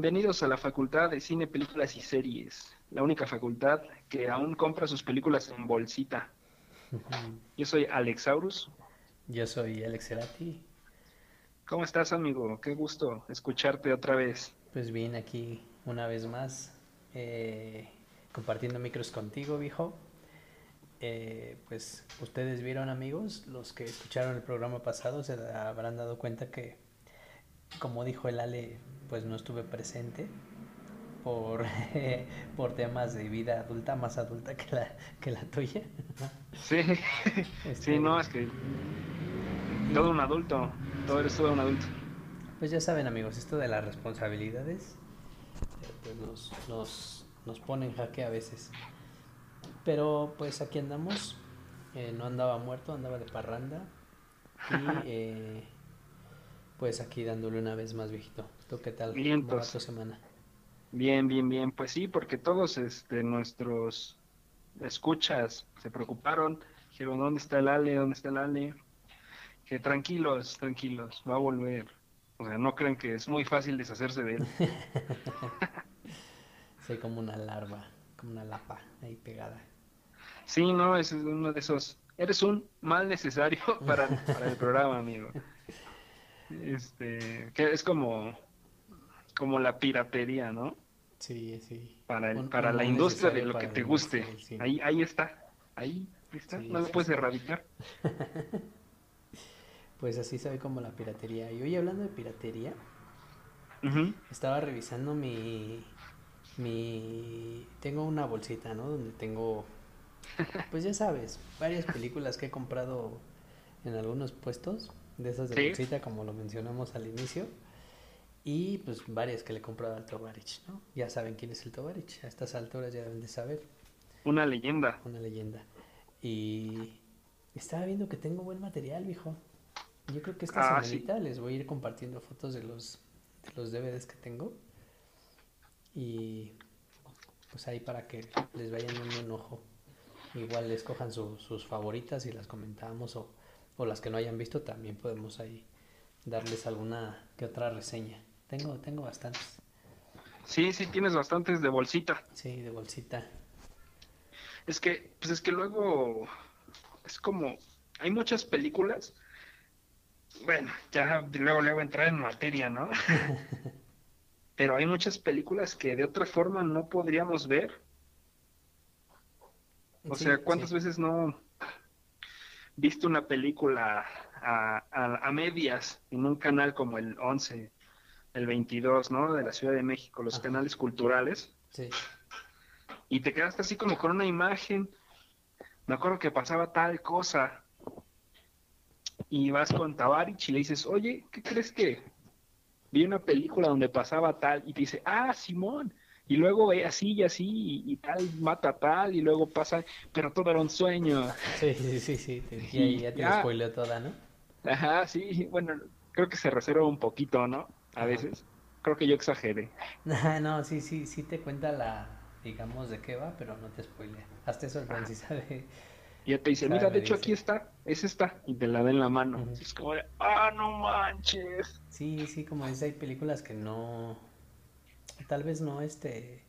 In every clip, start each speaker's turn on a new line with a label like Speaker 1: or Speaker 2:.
Speaker 1: Bienvenidos a la Facultad de Cine, Películas y Series, la única facultad que aún compra sus películas en bolsita. Yo soy Alexaurus.
Speaker 2: Yo soy Alex Cerati.
Speaker 1: ¿Cómo estás, amigo? Qué gusto escucharte otra vez.
Speaker 2: Pues bien, aquí una vez más, eh, compartiendo micros contigo, viejo. Eh, pues ustedes vieron, amigos, los que escucharon el programa pasado se habrán dado cuenta que, como dijo el Ale, pues no estuve presente por, por temas de vida adulta, más adulta que la, que la tuya.
Speaker 1: Sí,
Speaker 2: Este,
Speaker 1: sí, no, es que todo un adulto, todo eres todo un adulto.
Speaker 2: Pues ya saben, amigos, esto de las responsabilidades eh, pues nos, nos, nos pone en jaque a veces. Pero pues aquí andamos. eh, no andaba muerto, andaba de parranda. Y eh, pues aquí dándole una vez más, viejito. ¿Tú qué tal? ¿Cómo va tu semana?
Speaker 1: Bien, bien, bien. Pues sí, porque todos este, nuestros escuchas se preocuparon. Dijeron, ¿dónde está el Ale? ¿Dónde está el Ale? Que tranquilos, tranquilos, va a volver. O sea, no crean que es muy fácil deshacerse de él.
Speaker 2: Soy como una larva, como una lapa ahí pegada.
Speaker 1: Sí, no, es uno de esos. Eres un mal necesario para, para el programa, amigo. Este, que es como, como la piratería, ¿no?
Speaker 2: Sí, sí.
Speaker 1: Para, el,
Speaker 2: Un-
Speaker 1: para
Speaker 2: un
Speaker 1: la industria de lo que te guste. Ahí, ahí está, ahí está,
Speaker 2: Sí,
Speaker 1: no lo
Speaker 2: sí,
Speaker 1: puedes erradicar.
Speaker 2: Pues así sabe como la piratería. Y hoy hablando de piratería. Estaba revisando mi, mi... Tengo una bolsita, ¿no? Donde tengo, pues ya sabes, varias películas que he comprado en algunos puestos, de esas de bolsita, como lo mencionamos al inicio. Y pues varias que le he comprado al Tovarich, ¿no? Ya saben quién es el Tovarich, a estas alturas ya deben de saber,
Speaker 1: Una leyenda.
Speaker 2: una leyenda. Y estaba viendo que tengo buen material, viejo. Yo creo que esta
Speaker 1: Ah, sí.
Speaker 2: semanita les voy a ir compartiendo fotos de los, de los DVDs que tengo. Y pues ahí para que les vayan dando un ojo. Igual escojan su- sus favoritas y las comentamos o, o las que no hayan visto también podemos ahí darles alguna que otra reseña. Tengo, tengo bastantes.
Speaker 1: Sí, sí, tienes bastantes de bolsita.
Speaker 2: Sí, de bolsita.
Speaker 1: Es que, pues es que luego es como, hay muchas películas. Bueno, ya luego luego entrar en materia, ¿no? Pero hay muchas películas que de otra forma no podríamos ver. O
Speaker 2: Sí,
Speaker 1: sea, ¿cuántas
Speaker 2: sí.
Speaker 1: veces no viste una película a, a, a medias en un canal como el 11, el 22, ¿no? De la Ciudad de México, los
Speaker 2: Ajá.
Speaker 1: canales culturales,
Speaker 2: Sí,
Speaker 1: y te quedaste así como con una imagen. Me acuerdo que pasaba tal cosa. Y vas con Tabarich y le dices, oye, ¿qué crees que vi una película donde pasaba tal? Y te dice, ah, Simón. Y luego ve así y así, y, y tal mata tal, y luego pasa, pero todo era un sueño.
Speaker 2: sí, sí, sí, sí. te-
Speaker 1: Sí,
Speaker 2: ya, ya te spoileó toda, ¿no?
Speaker 1: Ajá, sí, bueno, creo que se reserva un poquito, ¿no? A
Speaker 2: Ajá.
Speaker 1: veces. Creo que yo exageré.
Speaker 2: No, sí, sí, sí te cuenta la, digamos, de qué va, pero no te spoilea. Hasta eso el Francis sabe.
Speaker 1: Y ya te dice, mira, de hecho
Speaker 2: dice.
Speaker 1: aquí está, es esta, y te la da en la mano. Es como de, ah, no manches.
Speaker 2: Sí, sí, como dices, hay películas que no, tal vez no, este,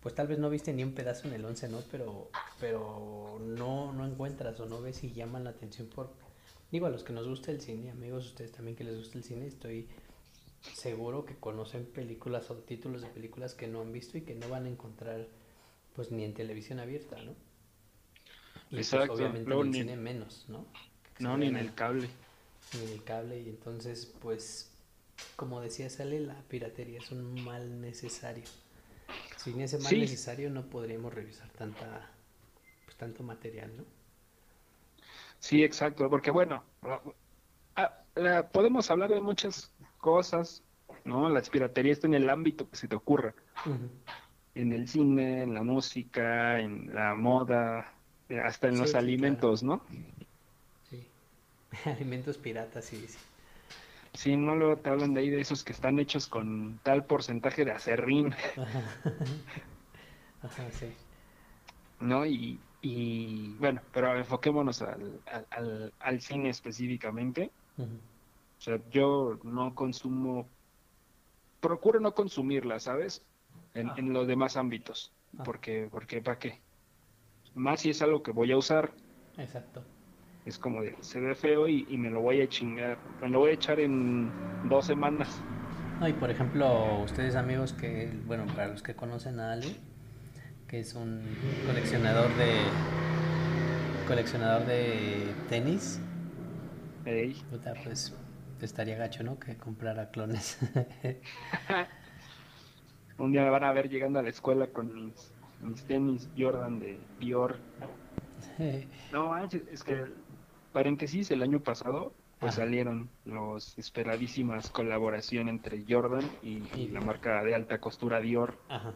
Speaker 2: pues tal vez no viste ni un pedazo en el 11, ¿no? Pero, pero no, no encuentras o no ves y llaman la atención por, digo, a los que nos gusta el cine, amigos, ustedes también que les gusta el cine, estoy seguro que conocen películas o títulos de películas que no han visto y que no van a encontrar, pues, ni en televisión abierta, ¿no? Y pues,
Speaker 1: Exacto,
Speaker 2: obviamente
Speaker 1: luego
Speaker 2: en el
Speaker 1: ni-
Speaker 2: cine menos, ¿no? Que
Speaker 1: No, ni en el cable.
Speaker 2: ni en el cable y entonces pues como decía Sale la piratería es un mal necesario sin ese mal
Speaker 1: Sí.
Speaker 2: necesario no podríamos revisar tanta pues tanto material no
Speaker 1: Sí, exacto, porque bueno, ah, podemos hablar de muchas cosas, ¿no? La piratería está en el ámbito que se te ocurra, en el cine, en la música, en la moda, eh, hasta en
Speaker 2: Sí,
Speaker 1: los
Speaker 2: sí, claro.
Speaker 1: alimentos, ¿no?
Speaker 2: sí alimentos piratas sí sí
Speaker 1: Sí, no luego te hablan de ahí de esos que están hechos con tal porcentaje de acerrín,
Speaker 2: Ajá. Ajá, sí
Speaker 1: ¿no? Y, y bueno, pero enfoquémonos al, al, cine específicamente. O sea, yo no consumo procuro no consumirla, ¿sabes? En,
Speaker 2: Ah.
Speaker 1: en los demás ámbitos.
Speaker 2: Ah.
Speaker 1: Porque, porque, ¿para qué? Más si es algo que voy a usar,
Speaker 2: Exacto.
Speaker 1: es como de, se ve feo y, y me lo voy a chingar. Me lo voy a echar en dos semanas.
Speaker 2: No, y por ejemplo, ustedes amigos que, bueno, para los que conocen a Ali, que es un coleccionador de coleccionador de tenis,
Speaker 1: Ey.
Speaker 2: puta, pues estaría gacho, ¿no? Que comprara clones.
Speaker 1: Un día me van a ver llegando a la escuela con mis, mis tenis Jordan de Dior. No es que, paréntesis, el año pasado pues
Speaker 2: Ajá.
Speaker 1: salieron los esperadísimas colaboración entre Jordan y, y
Speaker 2: Y-
Speaker 1: la marca de alta costura Dior
Speaker 2: Ajá.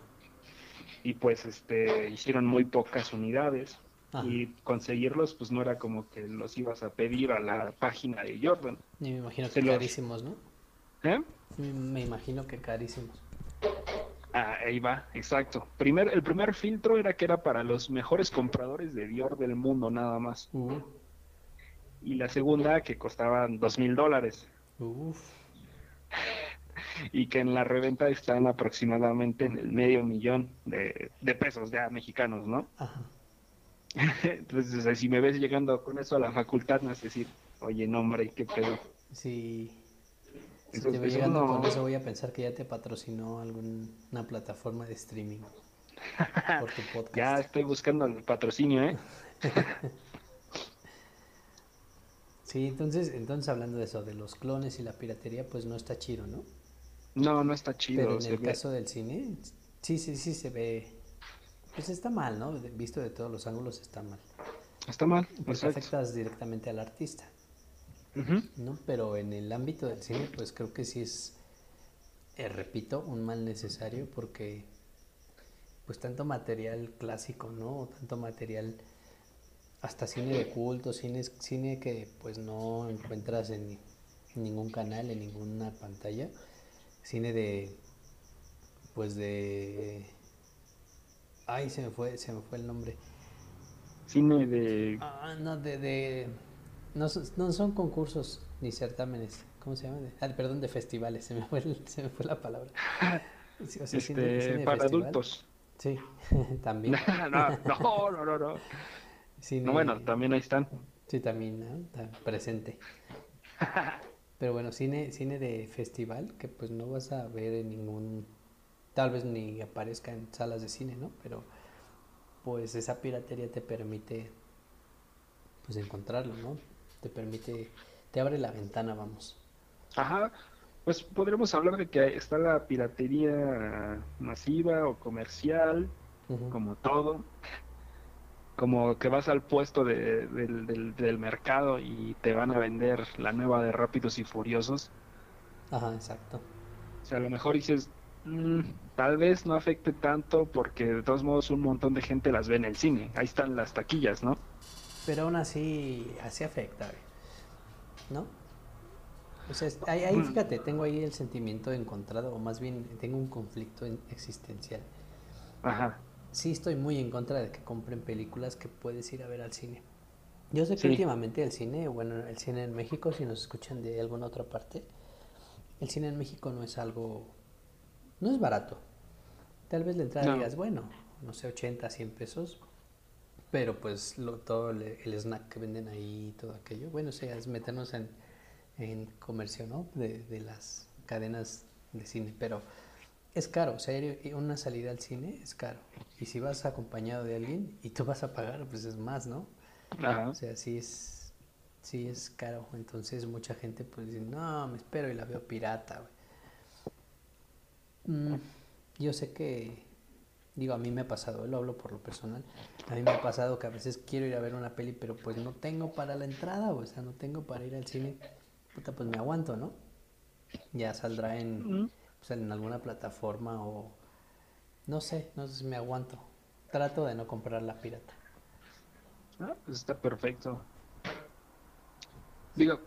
Speaker 1: y pues este hicieron muy pocas unidades
Speaker 2: Ajá.
Speaker 1: y conseguirlos pues no era como que los ibas a pedir a la página de Jordan.
Speaker 2: Y me imagino
Speaker 1: Se
Speaker 2: que
Speaker 1: los-
Speaker 2: carísimos, ¿no?
Speaker 1: ¿Eh?
Speaker 2: Me- imagino que carísimos.
Speaker 1: Ah, ahí va, exacto. Primer, el primer filtro era que era para los mejores compradores de Dior del mundo nada más.
Speaker 2: Uh,
Speaker 1: Y la segunda que costaban dos mil dólares. y que en la reventa están aproximadamente en el medio millón de, de pesos ya mexicanos, ¿no?
Speaker 2: Ajá.
Speaker 1: Entonces, o sea, si me ves llegando con eso a la facultad, me vas a decir, oye, no, hombre, qué pedo.
Speaker 2: Si, si te voy
Speaker 1: eso
Speaker 2: llegando
Speaker 1: no-
Speaker 2: con eso, voy a pensar que ya te patrocinó alguna plataforma de streaming por tu podcast.
Speaker 1: Ya estoy buscando el patrocinio, ¿eh?
Speaker 2: Sí, entonces, entonces hablando de eso, de los clones y la piratería, pues no está chido, ¿no?
Speaker 1: No, no está chido.
Speaker 2: Pero en el
Speaker 1: ve-
Speaker 2: caso del cine, sí, sí, sí se ve, pues está mal, ¿no? Visto de todos los ángulos está mal.
Speaker 1: Está mal,
Speaker 2: Porque afectas directamente al artista. ¿no? Pero en el ámbito del cine, pues creo que sí es, eh, repito, un mal necesario porque, pues tanto material clásico, ¿no? Tanto material, hasta cine de culto, cine, cine que pues no encuentras en ningún canal, en ninguna pantalla, cine de, pues de, ay, se me fue, se me fue el nombre.
Speaker 1: Cine de...
Speaker 2: Ah, no, de, de no, son- no son concursos ni certámenes, ¿cómo se llama? De- ah, perdón, de festivales, se me fue, el- se me fue la palabra. Sí, o sea, cine-
Speaker 1: este,
Speaker 2: cine de
Speaker 1: para
Speaker 2: festival.
Speaker 1: adultos.
Speaker 2: Sí, también.
Speaker 1: no, no, no, no, no.
Speaker 2: Cine-
Speaker 1: No, bueno, también ahí están.
Speaker 2: Sí, también, ¿no? Está presente. Pero bueno, cine, cine de festival que pues no vas a ver en ningún, tal vez ni aparezca en salas de cine, ¿no? Pero pues esa piratería te permite pues encontrarlo, ¿no? Te permite, te abre la ventana, vamos.
Speaker 1: Ajá, pues podríamos hablar de que está la piratería masiva o comercial, como todo, como que vas al puesto de- del, del- del mercado y te van a vender la nueva de Rápidos y Furiosos.
Speaker 2: Ajá, exacto.
Speaker 1: O sea, a lo mejor dices, "Mm, tal vez no afecte tanto porque de todos modos un montón de gente las ve en el cine. Ahí están las taquillas, ¿no?
Speaker 2: Pero aún así, así afecta, ¿no? O sea, ahí, ahí
Speaker 1: Mm.
Speaker 2: fíjate, tengo ahí el sentimiento encontrado, o más bien tengo un conflicto en- existencial.
Speaker 1: Ajá,
Speaker 2: Sí estoy muy en contra de que compren películas que puedes ir a ver al cine. Yo sé que
Speaker 1: Sí.
Speaker 2: últimamente el cine, bueno, el cine en México, si nos escuchan de alguna otra parte, el cine en México no es algo, no es barato. Tal vez la entrada
Speaker 1: No.
Speaker 2: digas, bueno, no sé, 80, 100 pesos, pero pues lo, todo el, snack que venden ahí, todo aquello, bueno, o sea, es meternos en, en comercio, ¿no? De, de las cadenas de cine, pero es caro, o sea, una salida al cine es caro. Y si vas acompañado de alguien y tú vas a pagar, pues es más, ¿no?
Speaker 1: ajá.
Speaker 2: O sea, sí es, sí es caro. Entonces mucha gente pues dice, no, me espero y la veo pirata, güey. Mm, yo sé que, digo, a mí me ha pasado, lo hablo por lo personal, a mí me ha pasado que a veces quiero ir a ver una peli, pero pues no tengo para la entrada, o sea, no tengo para ir al cine, puta, pues me aguanto, ¿no? Ya saldrá en, pues, en alguna plataforma o, no sé, no sé si me aguanto. Trato de no comprar la pirata.
Speaker 1: Ah, pues está perfecto. Digo,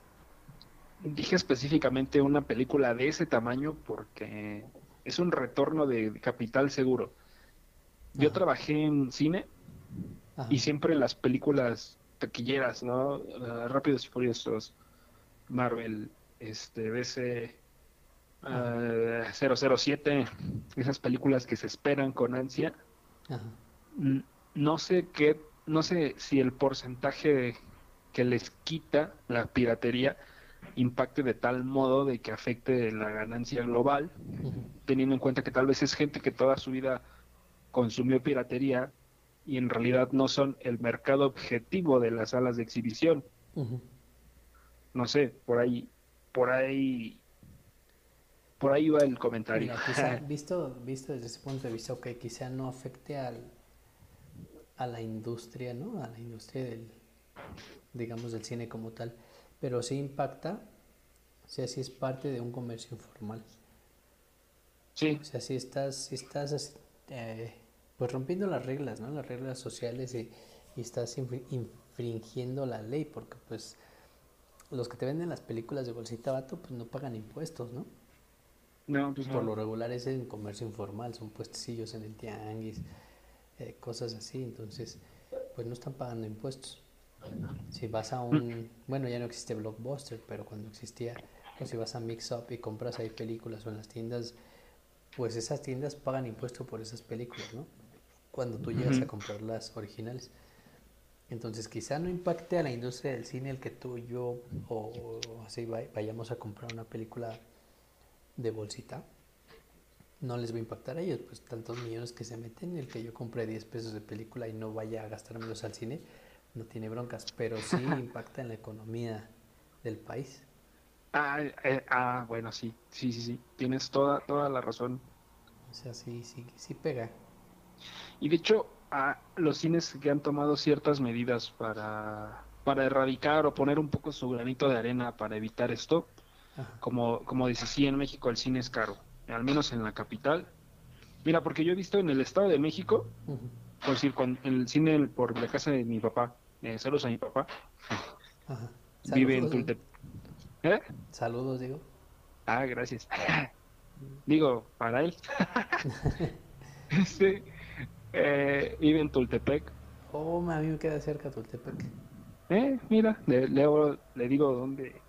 Speaker 1: dije específicamente una película de ese tamaño porque es un retorno de capital seguro. Yo
Speaker 2: Ajá.
Speaker 1: trabajé en cine
Speaker 2: Ajá.
Speaker 1: y siempre las películas taquilleras, ¿no? Ah, Rápidos y Furiosos, Marvel, este, DC, eh, 007, esas películas que se esperan con ansia.
Speaker 2: Ajá.
Speaker 1: No sé qué, no sé si el porcentaje que les quita la piratería impacte de tal modo de que afecte la ganancia global, teniendo en cuenta que tal vez es gente que toda su vida consumió piratería y en realidad no son el mercado objetivo de las salas de exhibición. No sé, por ahí, por ahí, por ahí va el comentario.
Speaker 2: Mira, quizá, visto, visto desde ese punto de vista, ok, quizá no afecte al, a la industria, ¿no? A la industria del, digamos, del cine como tal, pero sí impacta, o sea, sí es parte de un comercio informal.
Speaker 1: Sí,
Speaker 2: O sea, si estás, si estás eh, pues rompiendo las reglas, ¿no? Las reglas sociales y, y estás infri- infringiendo la ley, porque pues los que te venden las películas de bolsita vato, pues no pagan impuestos, ¿no?
Speaker 1: no, pues
Speaker 2: Por
Speaker 1: no.
Speaker 2: lo regular es en comercio informal, son puestecillos en el tianguis, eh, cosas así, entonces pues no están pagando impuestos. Si vas a un, bueno ya no existe Blockbuster, pero cuando existía, o si vas a Mix Up y compras ahí películas o en las tiendas, pues esas tiendas pagan impuesto por esas películas, ¿no? Cuando tú llegas a comprar las originales. Entonces quizá no impacte a la industria del cine el que tú, yo o así vay- vayamos a comprar una película de bolsita, no les va a impactar a ellos, pues tantos millones que se meten, el que yo compre 10 pesos de película y no vaya a gastármelos al cine, no tiene broncas, pero sí impacta en la economía del país.
Speaker 1: Ah, eh, ah, bueno, sí, sí, sí, sí, tienes toda, toda la razón.
Speaker 2: O sea, sí, sí, sí pega.
Speaker 1: Y de hecho, ah, los cines que han tomado ciertas medidas para, para erradicar o poner un poco su granito de arena para evitar esto,
Speaker 2: Ajá.
Speaker 1: como, como dice, sí, en México el cine es caro, al menos en la capital. Mira, porque yo he visto en el Estado de México,
Speaker 2: Ujú.
Speaker 1: por decir, con el cine por la casa de mi papá, eh, saludos a mi papá,
Speaker 2: Ajá.
Speaker 1: vive en. Tultepec. ¿Eh?
Speaker 2: Saludos, digo.
Speaker 1: Ah, gracias. Digo, para él. Este, eh, vive en Tultepec.
Speaker 2: Oh, a mí me queda cerca Tultepec.
Speaker 1: Eh, mira, le, le, le digo dónde.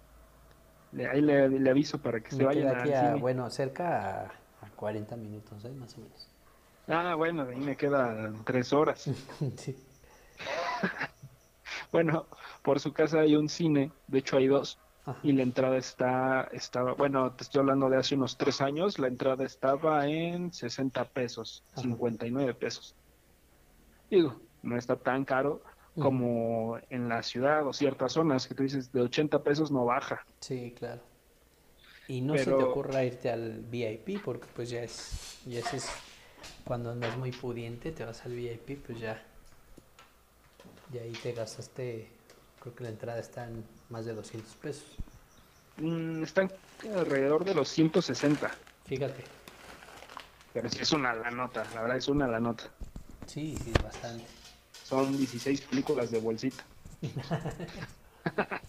Speaker 1: Le, ahí le, le aviso para que se
Speaker 2: Me aquí a,
Speaker 1: cine.
Speaker 2: bueno, cerca a, a 40 minutos. Más o menos.
Speaker 1: Ah, bueno, ahí me quedan tres horas.
Speaker 2: Sí.
Speaker 1: Bueno, por su casa hay un cine, de hecho hay dos,
Speaker 2: Ajá.
Speaker 1: y la entrada está, estaba, bueno, te estoy hablando de hace unos tres años, la entrada estaba en 60 pesos,
Speaker 2: Ajá.
Speaker 1: 59 pesos. Digo, no está tan caro como en la ciudad o ciertas zonas que tú dices de 80 pesos no baja.
Speaker 2: Sí, claro. Y no se te ocurra irte al VIP porque pues ya es, ya es cuando andas muy pudiente, te vas al VIP, pues ya, ya ahí te gastaste, creo que la entrada está en más de 200 pesos.
Speaker 1: Mm, están alrededor de los 160,
Speaker 2: Fíjate,
Speaker 1: pero sí es una la nota, la verdad es una la nota.
Speaker 2: sí, sí, bastante.
Speaker 1: Son 16 películas de bolsita.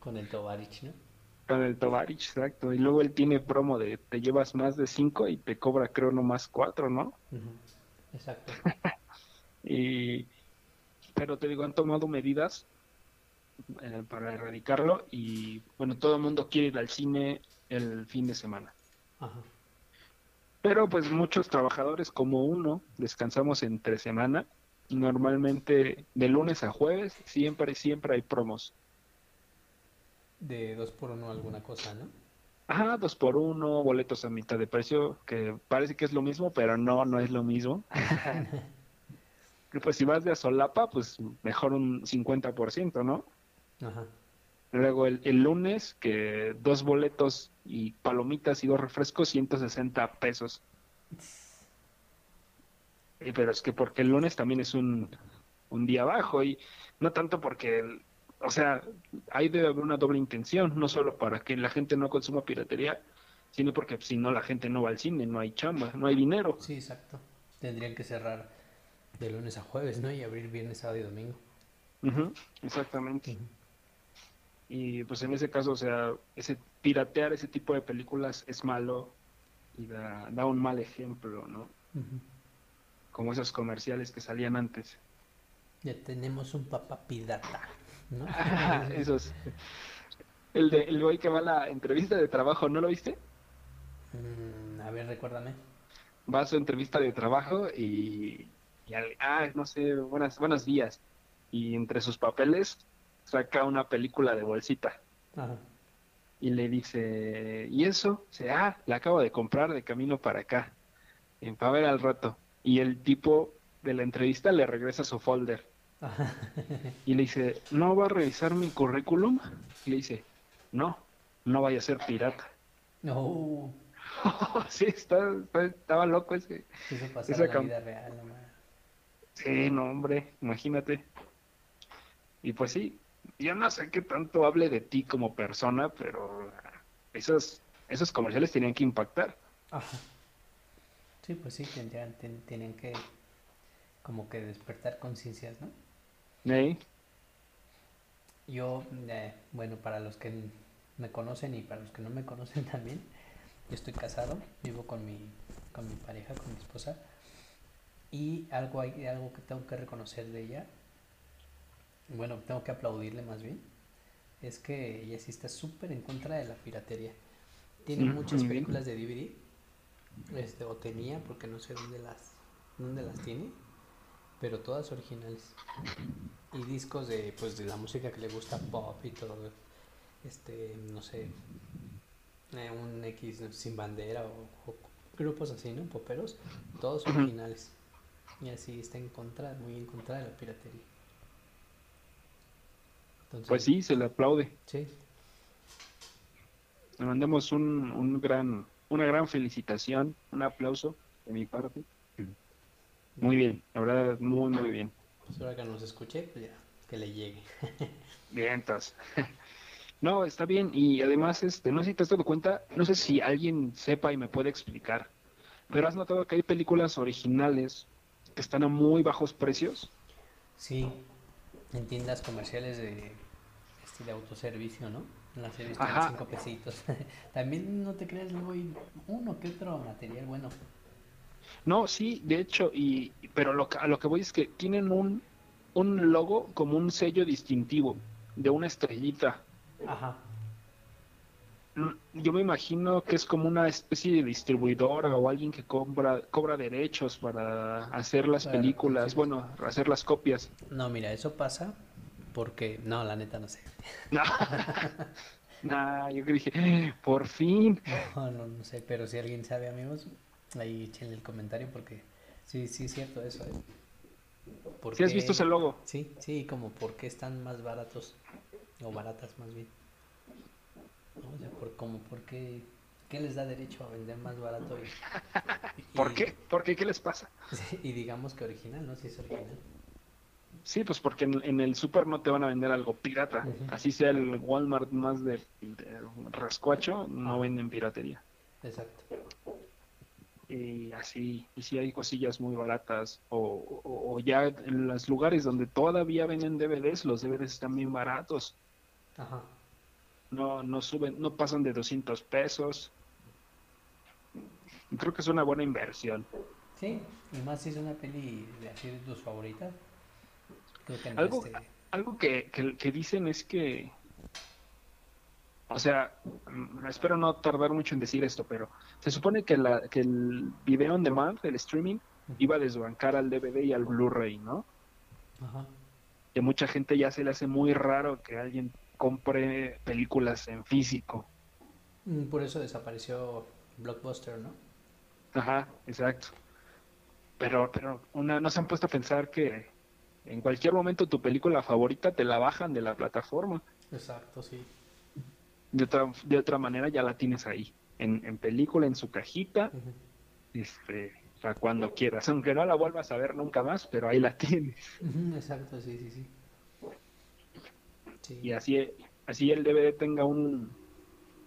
Speaker 2: Con el Tovarich, ¿no?
Speaker 1: Con el Tovarich, exacto. Y luego él tiene promo de te llevas más de 5 y te cobra creo nomás 4, ¿no?
Speaker 2: Exacto.
Speaker 1: Y, pero te digo, han tomado medidas eh, para erradicarlo y bueno, todo el mundo quiere ir al cine el fin de semana.
Speaker 2: Ajá.
Speaker 1: Pero pues muchos trabajadores como uno descansamos entre semana y normalmente de lunes a jueves siempre, siempre hay promos.
Speaker 2: De dos por uno alguna cosa, ¿no?
Speaker 1: Ajá, dos por uno, boletos a mitad de precio, que parece que es lo mismo, pero no, no es lo mismo. Y pues si vas de a solapa, pues mejor un 50%, ¿no?
Speaker 2: Ajá.
Speaker 1: Luego el, el lunes, que dos boletos y palomitas y dos refrescos, 160 pesos. Y pero es que porque el lunes también es un, un día bajo y no tanto porque, el- o sea, ahí debe haber una doble intención, no solo para que la gente no consuma piratería, sino porque si no la gente no va al cine, no hay chamba, no hay dinero.
Speaker 2: Sí, exacto. Tendrían que cerrar de lunes a jueves, ¿no? Y abrir viernes, sábado y domingo.
Speaker 1: Exactamente. Y pues en ese caso, o sea, ese piratear ese tipo de películas es malo y da, da un mal ejemplo, ¿no? Como esos comerciales que salían antes.
Speaker 2: Ya tenemos un papá pirata, ¿no?
Speaker 1: Esos. El de el güey que va a la entrevista de trabajo, ¿no lo viste?
Speaker 2: Mm, a ver, recuérdame.
Speaker 1: Va a su entrevista de trabajo y, y al- ah, no sé, buenas, buenos días. Y entre sus papeles saca una película de bolsita
Speaker 2: Ajá.
Speaker 1: y le dice, ¿y eso? Dice, ah, la acabo de comprar de camino para acá, en para ver al rato. Y el tipo de la entrevista le regresa su folder
Speaker 2: Ajá.
Speaker 1: y le dice, ¿no va a revisar mi currículum? Y le dice, no, no vaya a ser pirata.
Speaker 2: No,
Speaker 1: sí, está, está- estaba loco ese.
Speaker 2: eso pasa
Speaker 1: Esa
Speaker 2: en la vida real, no.
Speaker 1: Sí, no, hombre, imagínate. Y pues sí, yo no sé qué tanto hable de ti como persona, pero esos, esos comerciales tenían que impactar.
Speaker 2: Ajá. Sí, pues sí, tendrían, ten- tienen que como que despertar conciencias, ¿no?
Speaker 1: ¿Eh?
Speaker 2: Yo, eh, bueno, para los que me conocen y para los que no me conocen también, yo estoy casado, vivo con mi, con mi pareja, con mi esposa, y algo, hay, algo que tengo que reconocer de ella, bueno, tengo que aplaudirle más bien, es que ella sí está súper en contra de la piratería. Tiene muchas películas de DVD, este, o tenía, porque no sé dónde las, dónde las tiene, pero todas originales. Y discos de pues de la música que le gusta pop y todo este no sé eh, un X sin bandera o, o grupos así no poperos todos originales y así está en contra muy en contra de la piratería entonces
Speaker 1: Pues sí, se le aplaude.
Speaker 2: sí
Speaker 1: Le mandamos un, un gran, una gran felicitación, un aplauso de mi parte. Muy bien, la verdad, muy, muy bien.
Speaker 2: pues ahora que nos escuche pues ya que le llegue
Speaker 1: Bien, entonces. No, está bien. Y además, este, no sé si te has dado cuenta, no sé si alguien sepa y me puede explicar, pero has notado que hay películas originales que están a muy bajos precios.
Speaker 2: sí en tiendas comerciales de de autoservicio no las he visto cinco pesitos. También no te creas luego hay uno que otro material bueno.
Speaker 1: No, sí, de hecho, y pero lo, que- a lo que voy es que tienen un, un logo como un sello distintivo de una estrellita.
Speaker 2: ajá
Speaker 1: Yo me imagino que es como una especie de distribuidora o alguien que cobra, cobra derechos para hacer las
Speaker 2: Claro,
Speaker 1: películas,
Speaker 2: sí.
Speaker 1: bueno, hacer las copias.
Speaker 2: No, mira, eso pasa porque, no, la neta no sé.
Speaker 1: No. Nah, yo que dije, por fin.
Speaker 2: No, no, no sé, pero si alguien sabe, amigos, ahí échenle el comentario porque sí, sí es cierto eso. ¿eh? ¿Por
Speaker 1: ¿Sí has visto ese logo?
Speaker 2: Sí, sí, como por qué están más baratos o baratas más bien. ¿No? O sea, por, como por qué, qué les da derecho a vender más barato y, y-
Speaker 1: ¿Por qué? ¿Por qué? ¿Qué les pasa?
Speaker 2: y digamos que original, ¿no? Si es original.
Speaker 1: Sí, pues porque en, en el super no te van a vender algo pirata. Así sea el Walmart más de, de rascuacho, no venden piratería.
Speaker 2: Exacto.
Speaker 1: Y así, y si hay cosillas muy baratas. O, o- o ya en los lugares donde todavía venden DVDs, los DVDs están bien baratos.
Speaker 2: Ajá.
Speaker 1: No, no suben, no pasan de 200 pesos. Creo que es una buena inversión.
Speaker 2: Sí, y más si es una peli de así de tus favoritas. Creo que no
Speaker 1: Algo,
Speaker 2: este,
Speaker 1: algo que, que- que dicen es que, o sea, mm, espero no tardar mucho en decir esto, pero se supone que, la, que el video on demand, el streaming, iba a desbancar al DVD y al Blu-ray, ¿no?
Speaker 2: Ajá.
Speaker 1: Que mucha gente ya se le hace muy raro que alguien compre películas en físico.
Speaker 2: Mm, Por eso desapareció Blockbuster, ¿no?
Speaker 1: Ajá, exacto. Pero, pero una, no se han puesto a pensar que en cualquier momento tu película favorita te la bajan de la plataforma.
Speaker 2: Exacto, sí.
Speaker 1: De otra, de otra manera ya la tienes ahí, en, en película, en su cajita, este, para cuando quieras. Aunque no la vuelvas a ver nunca más, pero ahí la tienes.
Speaker 2: Exacto, sí, sí, sí. Sí.
Speaker 1: Y así, así el DVD tenga un,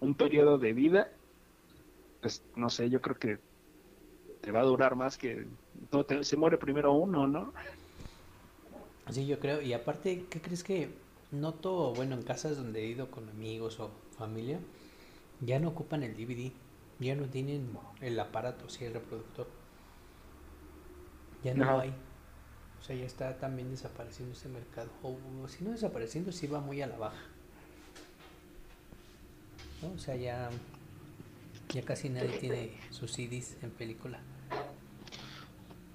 Speaker 1: un periodo de vida, pues no sé, yo creo que te va a durar más que... No, te- se muere primero uno, ¿no?
Speaker 2: Sí, yo creo. Y aparte, ¿qué crees que noto, bueno, en casas donde he ido con amigos o familia, ya no ocupan el DVD, ya no tienen el aparato, sí, el reproductor. Ya no lo hay. O sea, ya está también desapareciendo ese mercado. O si no desapareciendo, sí va muy a la baja. ¿No? O sea, ya Ya casi nadie tiene sus CDs en película.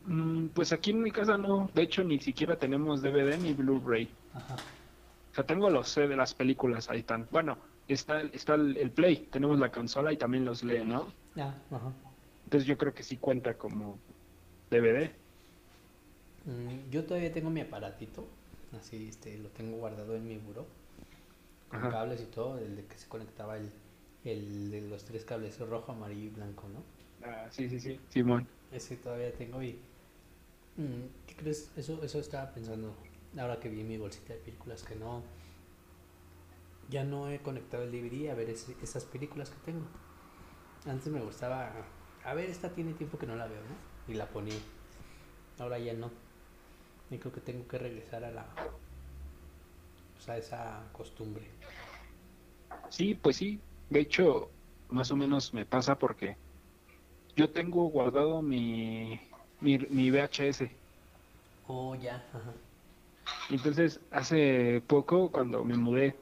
Speaker 1: Mm, pues aquí en mi casa no. De hecho, ni siquiera tenemos DVD ni Blu-ray. O sea, tengo los C de las películas, ahí están. Bueno, está, está el, el Play, tenemos la consola y también los lee, ¿no?
Speaker 2: Ah, ajá.
Speaker 1: Entonces yo creo que sí cuenta como DVD.
Speaker 2: Mm, Yo todavía tengo mi aparatito, así este, lo tengo guardado en mi buró, con
Speaker 1: Ajá.
Speaker 2: cables y todo, el de que se conectaba el, el de los tres cables rojo, amarillo y blanco, ¿no?
Speaker 1: Ah, sí, sí, sí. Simón.
Speaker 2: Ese todavía tengo y... mm, ¿Qué crees? Eso, eso estaba pensando ahora que vi mi bolsita de películas, que no... Ya no he conectado el DVD a ver ese- esas películas que tengo. Antes me gustaba... A ver, esta tiene tiempo que no la veo, ¿no? Y la ponía. Ahora ya no. Y creo que tengo que regresar a la... Pues a esa costumbre.
Speaker 1: Sí, pues sí. De hecho, más o menos me pasa porque yo tengo guardado mi, mi, mi VHS.
Speaker 2: Oh, ya, ajá.
Speaker 1: Entonces, hace poco, cuando me mudé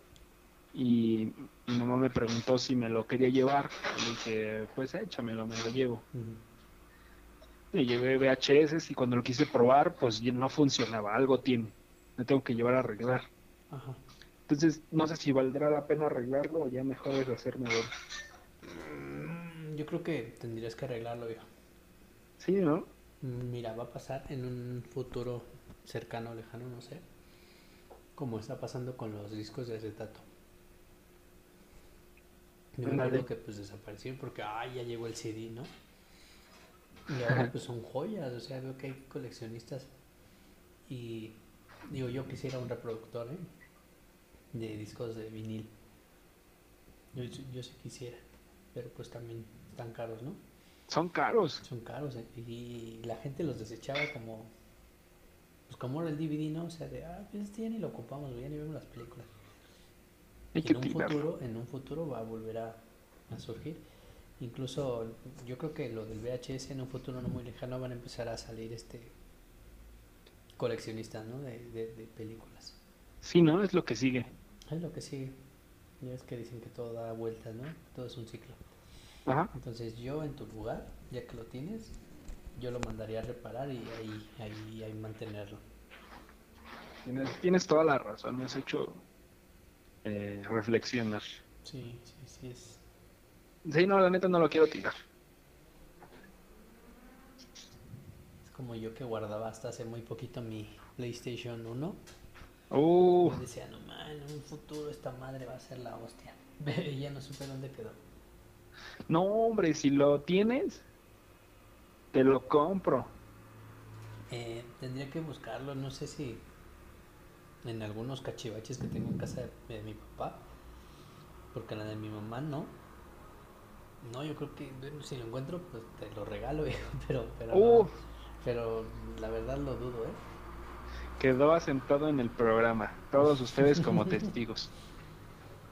Speaker 1: y mi mamá me preguntó si me lo quería llevar, le dije, pues échamelo, me lo llevo.
Speaker 2: Ujú.
Speaker 1: Le llevé VHS y cuando lo quise probar, pues ya no funcionaba, algo tiene. Me tengo que llevar a arreglar.
Speaker 2: Ajá.
Speaker 1: Entonces, no sé si valdrá la pena arreglarlo o ya mejor es hacerme
Speaker 2: Mm, Yo creo que tendrías que arreglarlo, viejo.
Speaker 1: Sí, ¿no?
Speaker 2: Mira, va a pasar en un futuro cercano, lejano, no sé. Como está pasando con los discos de acetato. Yo me acuerdo que pues desaparecieron porque ah, ya llegó el CD, ¿no? Y ahora pues son joyas, o sea, veo que hay coleccionistas. Y digo, yo quisiera un reproductor, ¿eh? De discos de vinil. Yo, yo sí quisiera, pero pues también están caros, ¿no?
Speaker 1: Son caros.
Speaker 2: Son caros ¿eh? y la gente los desechaba como pues como era el DVD, ¿no? O sea, de ah, pues este ya ni lo ocupamos, ya ni vemos las películas.
Speaker 1: Hay
Speaker 2: Y
Speaker 1: que
Speaker 2: en un
Speaker 1: tirarlo.
Speaker 2: futuro, en un futuro va a volver a, a surgir. Incluso yo creo que lo del VHS en un futuro no muy lejano van a empezar a salir este coleccionistas, ¿no? De, de, de películas.
Speaker 1: Sí, ¿no? Es lo que sigue.
Speaker 2: Es lo que sigue. Ya es que dicen que todo da vueltas, ¿no? Todo es un ciclo.
Speaker 1: Ajá.
Speaker 2: Entonces yo en tu lugar, ya que lo tienes, yo lo mandaría a reparar y ahí, ahí, ahí mantenerlo.
Speaker 1: Tienes, tienes toda la razón, me has hecho eh, reflexionar.
Speaker 2: Sí, sí, sí es.
Speaker 1: Sí, no, la neta no lo quiero tirar.
Speaker 2: Es como yo que guardaba hasta hace muy poquito mi PlayStation 1.
Speaker 1: Uh,
Speaker 2: decía, no man, en un futuro esta madre va a ser la hostia. Y ya no supe dónde quedó.
Speaker 1: no, hombre, si lo tienes, te lo compro.
Speaker 2: Eh, tendría que buscarlo, no sé si en algunos cachivaches que tengo en casa de, de mi papá, porque la de mi mamá no. No, yo creo que si lo encuentro, pues te lo regalo, viejo, pero, pero,
Speaker 1: Uh.
Speaker 2: no. pero la verdad lo dudo, ¿eh?
Speaker 1: Quedó asentado en el programa. Todos ustedes como testigos.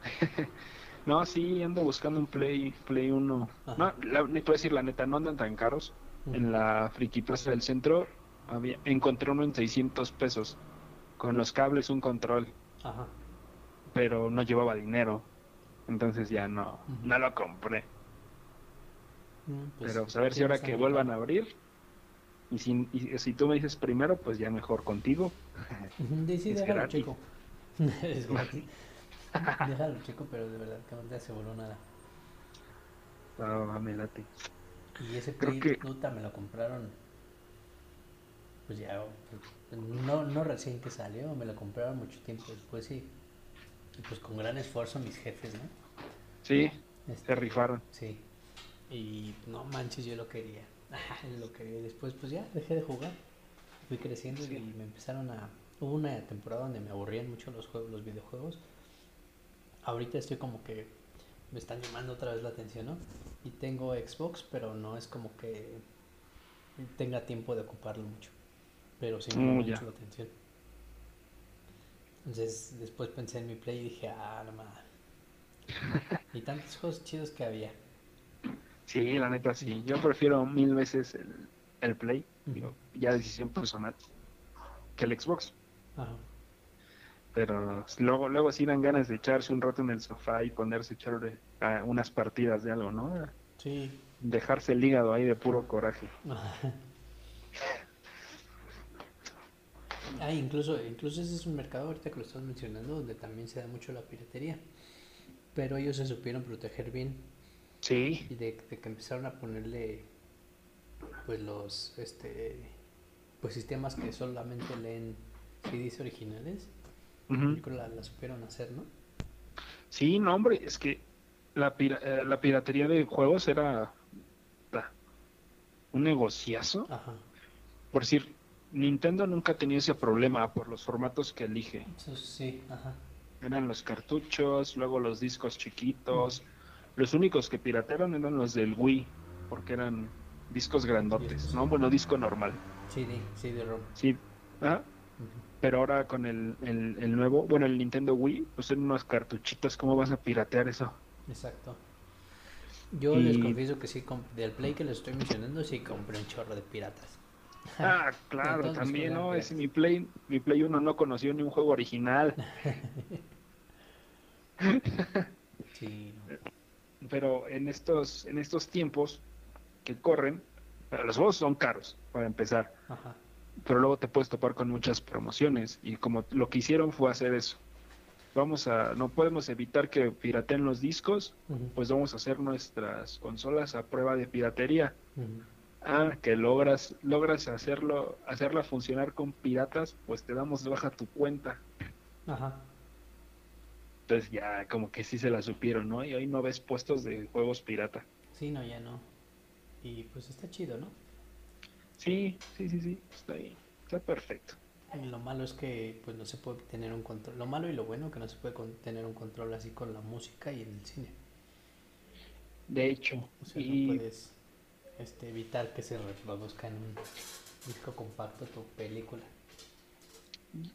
Speaker 1: no, sí, ando buscando un Play, Play 1.
Speaker 2: Ajá.
Speaker 1: No, la, ni puedo decir la neta, no andan tan caros. En la Friki Plaza del Centro había, encontré uno en 600 pesos. Con los cables, un control.
Speaker 2: Ajá.
Speaker 1: Pero no llevaba dinero. Entonces ya no, no lo compré.
Speaker 2: Pues,
Speaker 1: Pero pues, a ver si ahora que vuelvan a abrir. Y si, y si tú me dices primero, pues ya mejor contigo.
Speaker 2: Ujú, sí, sí,
Speaker 1: es
Speaker 2: déjalo,
Speaker 1: gratis.
Speaker 2: chico. es déjalo, chico, pero de verdad que no te aseguro nada.
Speaker 1: Ah, me late.
Speaker 2: Y ese
Speaker 1: Creo que-
Speaker 2: puta me lo compraron. Pues ya, pues, no, no recién que salió, me lo compraron mucho tiempo después sí. Y pues con gran esfuerzo mis jefes, ¿no?
Speaker 1: Sí,
Speaker 2: Este,
Speaker 1: se rifaron.
Speaker 2: Sí. Y no manches, yo lo quería. lo quería. Y después, pues ya, dejé de jugar. Fui creciendo
Speaker 1: Sí.
Speaker 2: y me empezaron a. Hubo una temporada donde me aburrían mucho los juegos, los videojuegos. Ahorita estoy como que me están llamando otra vez la atención, ¿no? Y tengo Xbox, pero no es como que tenga tiempo de ocuparlo mucho. Pero sí me
Speaker 1: Mm,
Speaker 2: llama mucho la atención. Entonces después pensé en mi play y dije, ah, no mames. y tantos juegos chidos que había.
Speaker 1: Sí, la neta sí. Yo prefiero mil veces el, el Play, digo, ya decisión personal, que el Xbox.
Speaker 2: Ajá.
Speaker 1: Pero luego, luego sí dan ganas de echarse un rato en el sofá y ponerse a echar unas partidas de algo, ¿no?
Speaker 2: Sí.
Speaker 1: Dejarse el hígado ahí de puro coraje.
Speaker 2: Ah, incluso, incluso ese es un mercado ahorita que lo estás mencionando donde también se da mucho la piratería. Pero ellos se supieron proteger bien.
Speaker 1: Sí.
Speaker 2: Y de, de que empezaron a ponerle pues los este pues sistemas que solamente leen CDs originales. Creo la, la supieron hacer, ¿no?
Speaker 1: Sí, no, hombre, es que la, pira- eh, la piratería de juegos era ta, un negociazo.
Speaker 2: Ajá.
Speaker 1: Por decir, Nintendo nunca tenido ese problema por los formatos que elige.
Speaker 2: Eso sí, ajá.
Speaker 1: Eran los cartuchos, luego los discos chiquitos. Los únicos que piratearon eran los del Wii, porque eran discos grandotes, ¿no? Bueno, disco normal.
Speaker 2: CD, CD-ROM.
Speaker 1: Sí, ¿ah?
Speaker 2: Ujú.
Speaker 1: pero ahora con el, el, el nuevo, bueno, el Nintendo Wii, pues eran unos cartuchitos, ¿cómo vas a piratear eso?
Speaker 2: Exacto. Yo
Speaker 1: Y-
Speaker 2: les confieso que sí, del Play que les estoy mencionando, sí compré un chorro de piratas.
Speaker 1: Ah, claro, también,
Speaker 2: juegan
Speaker 1: ¿no? Es
Speaker 2: piratas.
Speaker 1: mi Play, mi Play 1 no conoció ni un juego original,
Speaker 2: Sí, no.
Speaker 1: pero en estos, en estos tiempos que corren, los juegos son caros, para empezar,
Speaker 2: Ajá.
Speaker 1: pero luego te puedes topar con muchas promociones, y como lo que hicieron fue hacer eso. Vamos a, no podemos evitar que pirateen los discos, pues vamos a hacer nuestras consolas a prueba de piratería.
Speaker 2: ujú.
Speaker 1: Ah, que logras, logras hacerlo, hacerla funcionar con piratas, pues te damos de baja tu cuenta.
Speaker 2: Ajá.
Speaker 1: Entonces ya como que sí se la supieron, ¿no? Y hoy no ves puestos de juegos pirata.
Speaker 2: Sí, no, ya no. Y pues está chido, ¿no?
Speaker 1: Sí, sí, sí, sí, está ahí, está perfecto.
Speaker 2: Y Lo malo es que pues no se puede tener un control. Lo malo y lo bueno que no se puede tener un control así con la música y en el cine.
Speaker 1: De hecho,
Speaker 2: O sea,
Speaker 1: y
Speaker 2: no puedes este, evitar que se reproduzca en un disco compacto tu película.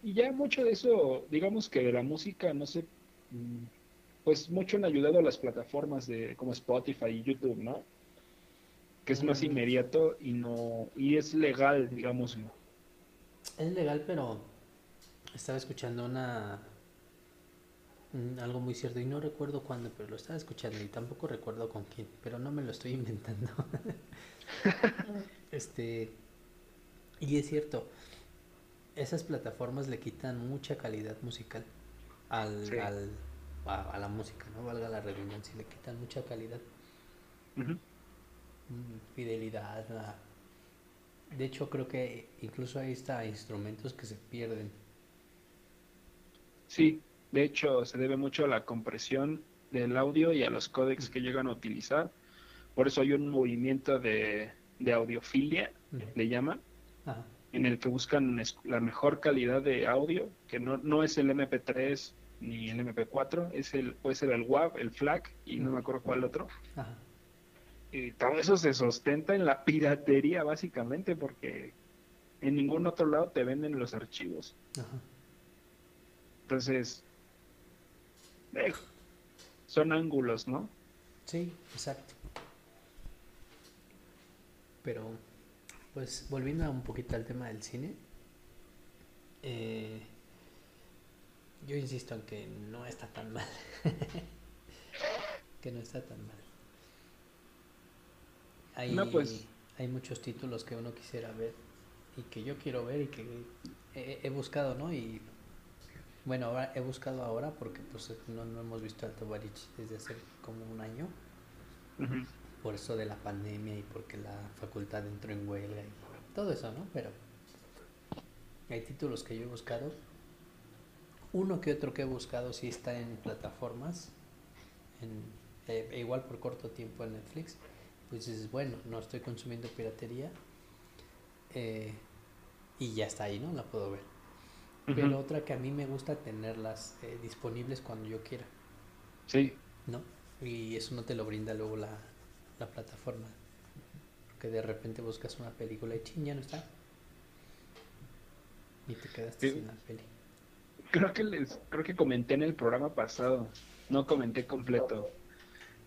Speaker 1: Y ya mucho de eso, digamos que de la música, no mm, pues mucho han ayudado a las plataformas de como Spotify y YouTube, ¿no? Que es más
Speaker 2: Mm.
Speaker 1: inmediato y no, y es legal, digamos.
Speaker 2: Es legal, pero estaba escuchando una mm, algo muy cierto y no recuerdo cuándo, pero lo estaba escuchando y tampoco recuerdo con quién, pero no me lo estoy inventando. este y es cierto, esas plataformas le quitan mucha calidad musical al,
Speaker 1: Sí.
Speaker 2: al a, a la música, no valga la redundancia, le quitan mucha calidad, mm, fidelidad. De hecho, creo que incluso hay hasta instrumentos que se pierden.
Speaker 1: Sí, de hecho se debe mucho a la compresión del audio y a los códecs que llegan a utilizar. Por eso hay un movimiento de, de audiofilia, le llaman,
Speaker 2: Ajá.
Speaker 1: en el que buscan la mejor calidad de audio, que no, no es el MP3 ni el MP4, es el, puede ser el WAV, el FLAC y no me acuerdo cuál otro.
Speaker 2: Ajá.
Speaker 1: Y todo eso se sustenta en la piratería básicamente porque en ningún otro lado te venden los archivos.
Speaker 2: Ajá.
Speaker 1: Entonces, eh, son ángulos, ¿no?
Speaker 2: Sí, exacto. Pero, pues volviendo un poquito al tema del cine, eh, yo insisto en que no está tan mal. que no está tan mal. Hay,
Speaker 1: No, pues.
Speaker 2: hay muchos títulos que uno quisiera ver y que yo quiero ver y que he, he buscado, ¿no? Y bueno, ahora he buscado ahora porque pues no, no hemos visto Alto Barich desde hace como un año por eso de la pandemia y porque la facultad entró en huelga y todo eso, ¿no? Pero hay títulos que yo he buscado. Uno que otro que he buscado sí está en plataformas, en, eh, igual por corto tiempo en Netflix. Pues dices, bueno, no estoy consumiendo piratería eh, y ya está ahí, ¿no? La puedo ver. Pero otra que a mí me gusta tenerlas eh, disponibles cuando yo quiera.
Speaker 1: Sí,
Speaker 2: ¿no? Y eso no te lo brinda luego la, la plataforma. Que de repente buscas una película y ching, ya no está. Y te quedaste
Speaker 1: Sí.
Speaker 2: sin la peli.
Speaker 1: Creo que les, creo que comenté en el programa pasado, no comenté completo.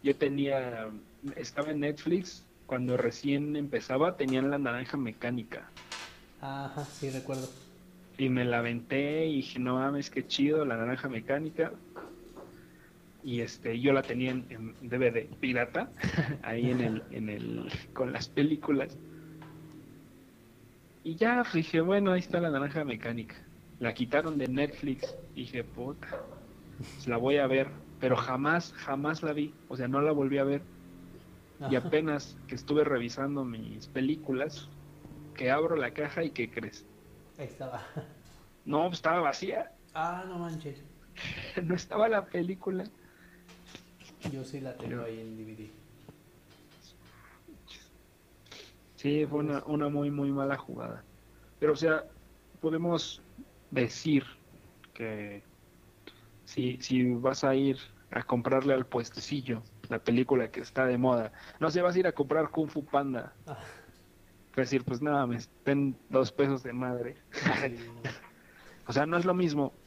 Speaker 1: Yo tenía, estaba en Netflix cuando recién empezaba, tenían la naranja mecánica
Speaker 2: Ajá, sí, recuerdo.
Speaker 1: y me la aventé y dije, no mames, qué chido la naranja mecánica. y este yo la tenía en, en DVD pirata ahí en el en el con las películas y ya pues, dije bueno ahí está la naranja mecánica la quitaron de Netflix dije puta pues, la voy a ver pero jamás jamás la vi o sea no la volví a ver y apenas que estuve revisando mis películas que abro la caja y qué crees
Speaker 2: Ahí estaba.
Speaker 1: no pues, estaba vacía
Speaker 2: Ah, no manches.
Speaker 1: no estaba la película
Speaker 2: Yo sí la tengo
Speaker 1: Pero-
Speaker 2: ahí en DVD.
Speaker 1: Sí, fue una, una muy, muy mala jugada. Pero, o sea, podemos decir que si, si vas a ir a comprarle al puestecillo la película que está de moda, no sé, vas a ir a comprar Kung Fu Panda,
Speaker 2: Ah,
Speaker 1: decir, pues nada, me estén dos pesos de madre.
Speaker 2: sí.
Speaker 1: O sea, no es lo mismo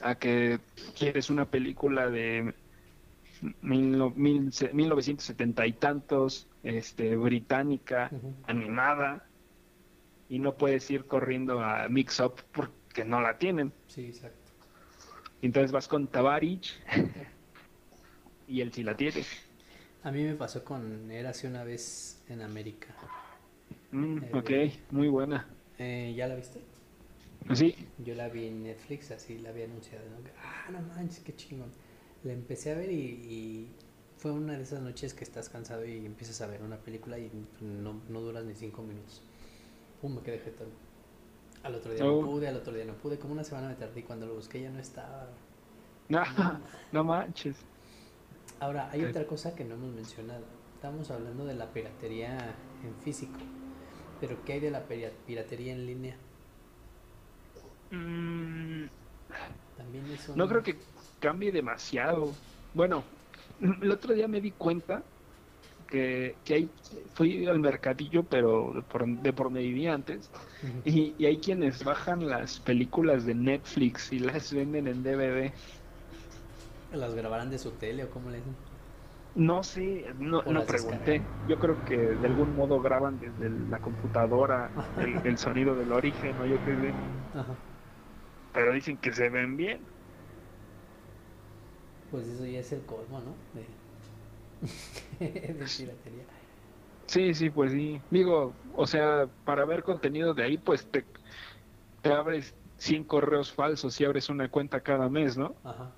Speaker 1: a que quieres una película de mil mil se- 1970 y tantos, este, británica, animada, y no puedes ir corriendo a Mix Up porque no la tienen.
Speaker 2: Sí, exacto.
Speaker 1: Entonces vas con Tabarich y él sí la tiene.
Speaker 2: A mí me pasó con Érase una vez en América.
Speaker 1: Mm,
Speaker 2: Eh,
Speaker 1: ok, muy buena.
Speaker 2: Eh, ¿Ya la viste?
Speaker 1: Sí,
Speaker 2: Yo la vi en Netflix, así la había anunciado. ¿no? Ah, no manches, qué chingón. La empecé a ver y, y fue una de esas noches que estás cansado y empiezas a ver una película y no, no duras ni cinco minutos. Pum, me quedé jetón. Al otro día
Speaker 1: Oh.
Speaker 2: no pude, al otro día no pude. Como una semana me tardé cuando lo busqué ya no estaba.
Speaker 1: no, no manches.
Speaker 2: Ahora, hay otra cosa que no hemos mencionado. Estamos hablando de la piratería en físico. Pero ¿qué hay de la pira- piratería en línea?
Speaker 1: Mm,
Speaker 2: También es un...
Speaker 1: No creo que cambie demasiado. Bueno, el otro día me di cuenta que, que hay, fui al mercadillo, pero de por, de por donde vivía antes, y, y hay quienes bajan las películas de Netflix y las venden en DVD.
Speaker 2: ¿Las grabarán de su tele o cómo le dicen?
Speaker 1: No sé, no, pregunté. Yo creo que de algún modo graban desde la computadora el, el sonido del origen, o yo qué sé,
Speaker 2: Ajá.
Speaker 1: pero dicen que se ven bien.
Speaker 2: Pues eso ya es el colmo, ¿no? De, de piratería.
Speaker 1: Sí, sí, pues sí. Digo, o sea, para ver contenido de ahí, pues te, te abres 100 correos falsos y abres una cuenta cada mes, ¿no?
Speaker 2: Ajá.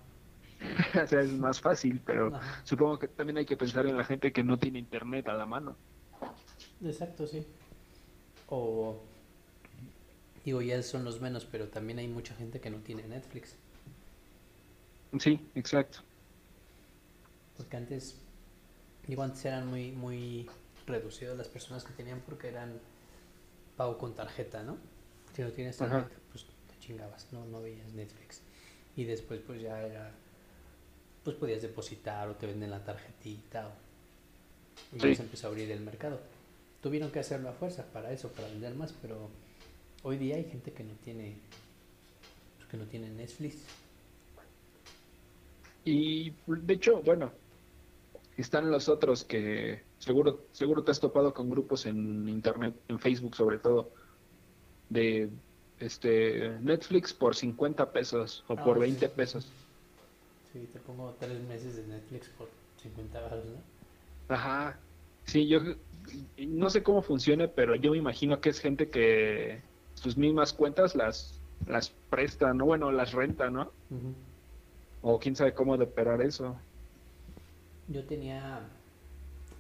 Speaker 1: o sea, es más fácil, pero
Speaker 2: Ajá.
Speaker 1: supongo que también hay que pensar en la gente que no tiene internet a la mano.
Speaker 2: Exacto, sí. O... Digo, ya son los menos, pero también hay mucha gente que no tiene Netflix.
Speaker 1: Sí, exacto.
Speaker 2: Porque antes, digo, antes eran muy, muy reducidas las personas que tenían porque eran pago con tarjeta, ¿no? Si no tienes
Speaker 1: Ajá.
Speaker 2: tarjeta, pues te chingabas, no, no veías Netflix. Y después pues ya era, pues podías depositar o te venden la tarjetita o... Y ya se empezó a abrir el mercado. Tuvieron que hacerlo a fuerza para eso, para vender más, pero hoy día hay gente que no tiene, pues, que no tiene Netflix.
Speaker 1: Y de hecho, bueno, están los otros que seguro, seguro te has topado con grupos en internet, en Facebook sobre todo, de este Netflix por 50 pesos o
Speaker 2: Ah,
Speaker 1: por
Speaker 2: sí.
Speaker 1: 20 pesos.
Speaker 2: Sí, te pongo tres meses de Netflix por 50 baros, ¿no?
Speaker 1: Ajá. Sí, yo no sé cómo funcione, pero yo me imagino que es gente que sus mismas cuentas las las presta, ¿no? Bueno, las renta, ¿no? O quién sabe cómo de operar eso.
Speaker 2: Yo tenía,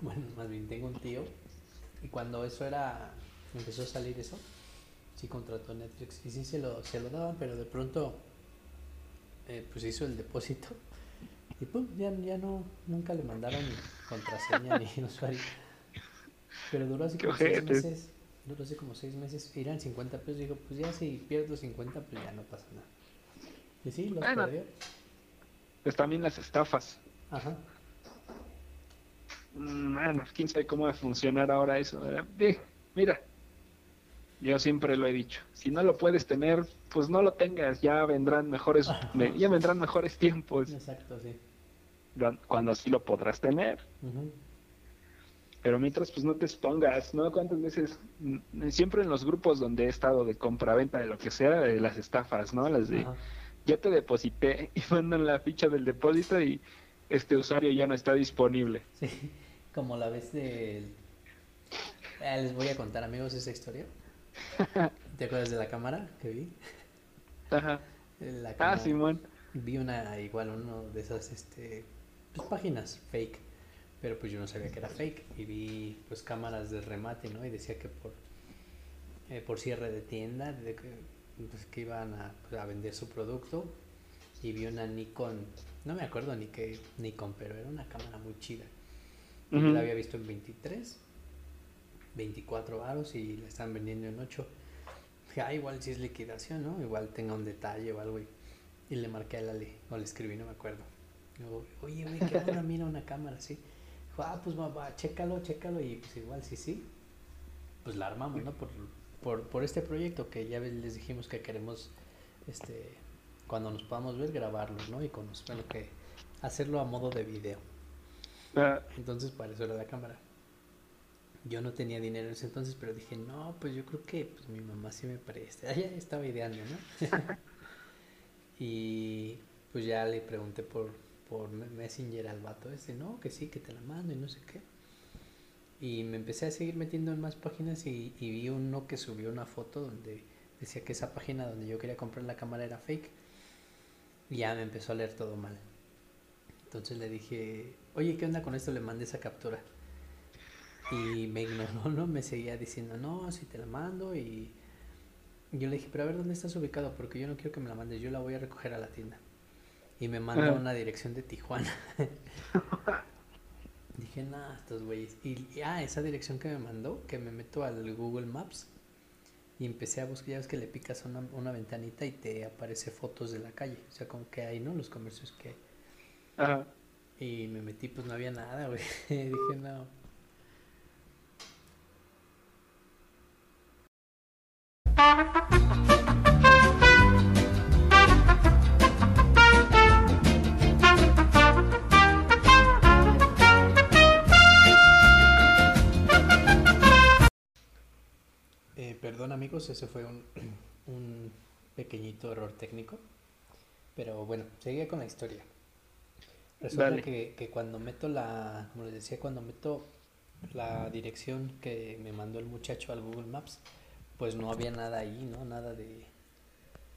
Speaker 2: bueno, más bien tengo un tío y cuando eso era, empezó a salir eso, sí contrató Netflix y sí se lo, se lo daban, pero de pronto eh, pues hizo el depósito y pum, ya, ya no, nunca le mandaron contraseña ni usuario. Pero duró así como seis meses, duró así como seis meses, eran 50 pesos, digo, pues ya si pierdo 50 pues ya no pasa nada. Y sí, los
Speaker 1: Bueno.
Speaker 2: perdió.
Speaker 1: Pues también las estafas.
Speaker 2: Ajá.
Speaker 1: Mm, Bueno, quién sabe cómo va a funcionar ahora eso. ¿verdad? Eh, mira, yo siempre lo he dicho. Si no lo puedes tener, pues no lo tengas. Ya vendrán mejores, me- ya vendrán mejores tiempos
Speaker 2: Exacto, sí.
Speaker 1: cuando sí lo podrás tener. Pero mientras, pues no te expongas, ¿no? ¿Cuántas veces? mm, Siempre en los grupos donde he estado de compra-venta, de lo que sea, de las estafas, ¿no? Las de, ya te deposité y mandan la ficha del depósito y este usuario ya no está disponible.
Speaker 2: Sí, como la vez del... Ah, les voy a contar amigos esa historia. ¿Te acuerdas de la cámara que vi?
Speaker 1: Ajá.
Speaker 2: La
Speaker 1: Ah,
Speaker 2: cámara-
Speaker 1: Simón.
Speaker 2: Vi una, igual, uno de esas, este, pues, páginas fake, pero pues yo no sabía que era fake y vi, pues, cámaras de remate, ¿no? Y decía que por, eh, por cierre de tienda, de que, pues, que iban a, pues, a vender su producto y vi una Nikon, no me acuerdo ni qué Nikon, pero era una cámara muy chida. Y
Speaker 1: Ujú.
Speaker 2: La había visto en 23, 24 aros y la están vendiendo en 8. Dije, ah, igual si es liquidación, ¿no? Igual tenga un detalle o algo. Y, y le marqué a Lali, o le escribí, no me acuerdo. Digo, Oye, güey, qué onda, mira una cámara así. Dijo, ah, pues va, chécalo, chécalo. Y pues igual, sí, sí. Pues la armamos, ¿no? Por, por, por este proyecto que ya les dijimos que queremos, este, cuando nos podamos ver, grabarlo, ¿no? Y con bueno, que hacerlo a modo de video.
Speaker 1: Ah,
Speaker 2: Entonces para eso era la cámara. Yo no tenía dinero en ese entonces, pero dije, no, pues yo creo que pues, mi mamá sí me presta. Ah, Ya estaba ideando, ¿no? y pues ya le pregunté por, por me- Messenger al vato ese, no, que sí, que te la mando y no sé qué. Y me empecé a seguir metiendo en más páginas y, y vi uno que subió una foto donde decía que esa página donde yo quería comprar la cámara era fake. Y ya me empezó a leer todo mal. Entonces le dije, oye, ¿qué onda con esto? Le mandé esa captura. Y me ignoró, ¿no? Me seguía diciendo, no, si te la mando. Y yo le dije, pero a ver, ¿dónde estás ubicado? Porque yo no quiero que me la mandes, yo la voy a recoger a la tienda. Y me mandó una dirección de Tijuana. Dije, nada, estos güeyes. Y, y, ah, esa dirección que me mandó, que me meto al Google Maps. Y empecé a buscar, ya ves que le picas una, una ventanita y te aparece fotos de la calle. O sea, como que hay, ¿no? Los comercios que hay.
Speaker 1: ajá.
Speaker 2: Y me metí, pues no había nada, güey. Dije, no. Eh, perdón amigos, ese fue un, un pequeñito error técnico. Pero bueno, seguía con la historia. Resulta que, que cuando meto la, como les decía, cuando meto la dirección que me mandó el muchacho al Google Maps, pues no había nada ahí, ¿no? Nada de,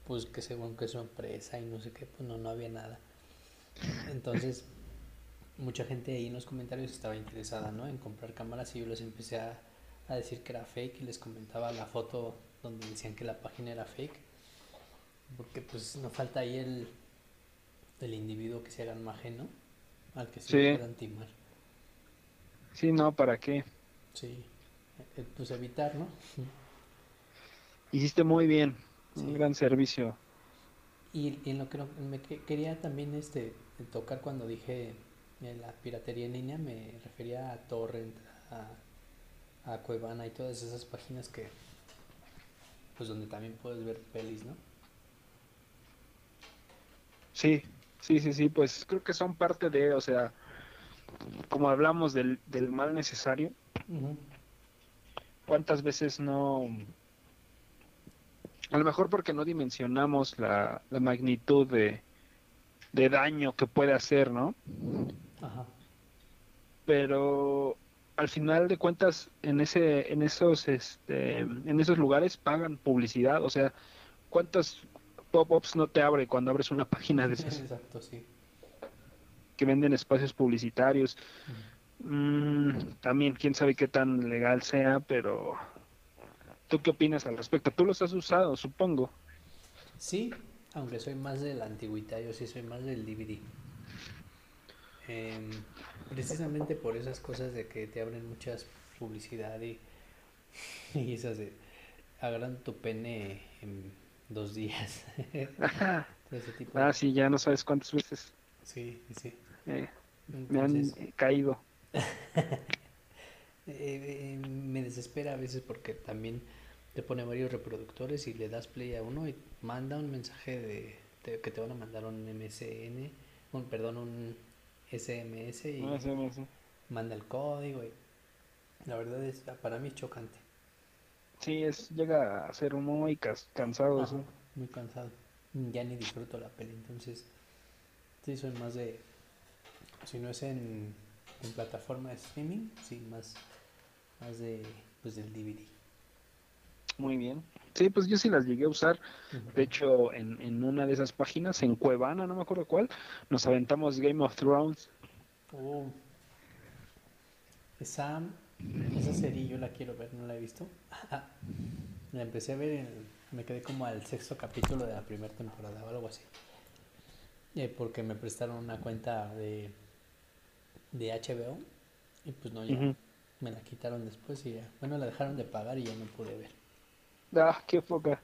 Speaker 2: pues que según que es su empresa y no sé qué, pues no, no había nada. Entonces, mucha gente ahí en los comentarios estaba interesada, ¿no? En comprar cámaras y yo les empecé a, a decir que era fake y les comentaba la foto donde decían que la página era fake. Porque pues no falta ahí el, el individuo que se haga imagen, ¿no? Al que se
Speaker 1: Sí.
Speaker 2: puedan timar.
Speaker 1: Sí, no, ¿para qué?
Speaker 2: Sí. Eh, Pues evitar, ¿no?
Speaker 1: Hiciste muy bien.
Speaker 2: Sí.
Speaker 1: Un gran servicio.
Speaker 2: Y, y en lo que me que- quería también este tocar cuando dije eh, la piratería en línea, me refería a Torrent, a, a Cuevana y todas esas páginas que, pues donde también puedes ver pelis, ¿no?
Speaker 1: Sí, sí, sí, sí, pues creo que son parte de, o sea, como hablamos del, del mal necesario, ¿cuántas veces no... A lo mejor porque no dimensionamos la, la magnitud de, de daño que puede hacer, ¿no?
Speaker 2: Ajá.
Speaker 1: Pero al final de cuentas en ese en esos este en esos lugares pagan publicidad, o sea, ¿cuántos pop-ups no te abre cuando abres una página de esas
Speaker 2: Exacto, sí.
Speaker 1: que venden espacios publicitarios? Mm, también quién sabe qué tan legal sea, pero ¿tú qué opinas al respecto? Tú los has usado, supongo.
Speaker 2: Sí, aunque soy más del antigüita, yo sí soy más del DVD. Em, precisamente por esas cosas de que te abren muchas publicidad y, y esas de agarran tu pene en dos días. Todo ese tipo de-
Speaker 1: Ah, sí, ya no sabes cuántas veces
Speaker 2: Sí, sí.
Speaker 1: eh, me han caído.
Speaker 2: eh, eh, me desespera a veces porque también te pone varios reproductores y le das play a uno y manda un mensaje de, que te van a mandar un MSN, un perdón, un SMS y manda el código y la verdad es para mí es chocante.
Speaker 1: Sí, es, llega a ser muy cansado
Speaker 2: Ajá,
Speaker 1: eso.
Speaker 2: muy cansado. ya ni disfruto la peli. Entonces, sí, soy más de. Si no es en, en plataforma de streaming, sí, más, más de, pues, del DVD.
Speaker 1: Muy bien. Sí, pues yo sí las llegué a usar. De hecho, en, en una de esas páginas, en Cuevana, no me acuerdo cuál, nos aventamos Game of Thrones.
Speaker 2: Oh. Esa, esa serie yo la quiero ver, no la he visto. la empecé a ver, en, me quedé como al sexto capítulo de la primera temporada o algo así. Eh, porque me prestaron una cuenta de, de HBO y pues no, ya me la quitaron después y ya, bueno, la dejaron de pagar y ya no pude ver.
Speaker 1: Ah, qué poca.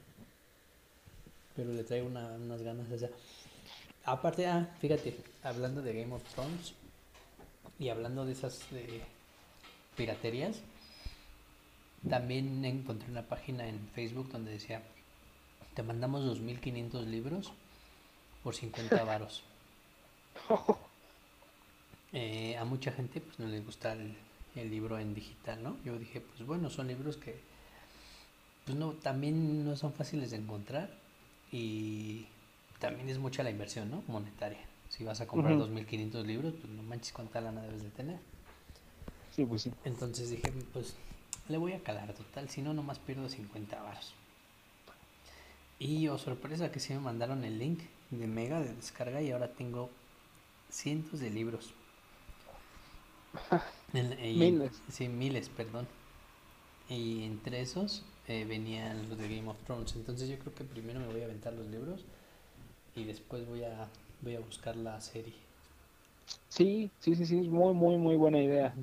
Speaker 2: Pero le traigo una- unas ganas esa. Aparte, ah, fíjate, hablando de Game of Thrones y hablando de esas de piraterías, también encontré una página en Facebook donde decía, te mandamos 2.500 libros por 50 varos. Eh, a mucha gente pues no les gusta el, el libro en digital, ¿no? Yo dije, pues bueno, son libros que pues no, también no son fáciles de encontrar y también es mucha la inversión, ¿no? Monetaria. Si vas a comprar
Speaker 1: Ujú.
Speaker 2: 2.500 libros, pues no manches cuánta lana debes de tener.
Speaker 1: Sí, pues sí.
Speaker 2: Entonces dije, pues le voy a calar total, si no, nomás pierdo 50 baros. Y oh sorpresa que sí me mandaron el link de Mega de descarga y ahora tengo cientos de libros. En- y-
Speaker 1: Miles.
Speaker 2: Sí, miles, perdón. Y entre esos eh, venían los de Game of Thrones. Entonces yo creo que primero me voy a aventar los libros y después voy a, voy a buscar la serie.
Speaker 1: Sí, sí, sí, sí, es muy, muy, muy buena idea.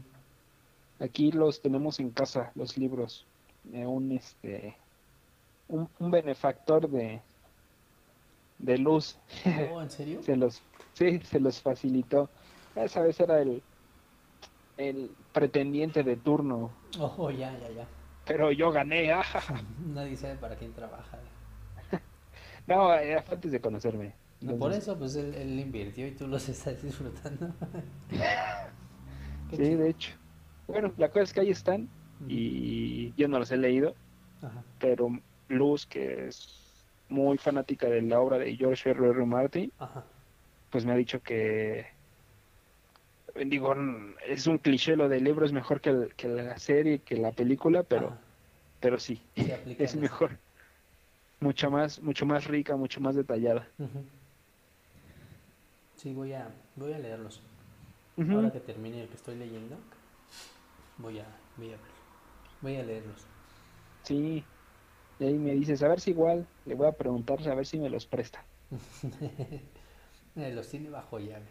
Speaker 1: Aquí los tenemos en casa, los libros. Eh, un, este, un, un benefactor de, de luz
Speaker 2: Oh, ¿en serio?
Speaker 1: se los, sí, se los facilitó. Esa vez era el, el pretendiente de turno,
Speaker 2: Oh, ya, ya, ya.
Speaker 1: pero yo gané. ah.
Speaker 2: Nadie sabe para quién trabaja.
Speaker 1: No, era antes de conocerme.
Speaker 2: No, por eso, pues él, él invirtió y tú los estás disfrutando.
Speaker 1: Sí, de hecho. Bueno, la cosa es que ahí están y yo no los he leído,
Speaker 2: Ajá.
Speaker 1: pero Luz, que es muy fanática de la obra de George R. R. Martin,
Speaker 2: Ajá.
Speaker 1: pues me ha dicho que, digo, es un cliché lo del libro, es mejor que, el- que la serie, que la película, pero,
Speaker 2: Ajá.
Speaker 1: pero sí, es mejor, mucho más, mucho más rica, mucho más detallada.
Speaker 2: Sí, voy a, voy a leerlos. Ahora que termine el que estoy leyendo, voy a, voy a. Voy a leerlos.
Speaker 1: Sí, y ahí me dices, a ver si igual, le voy a preguntar a ver si me los presta.
Speaker 2: Los tiene bajo llave,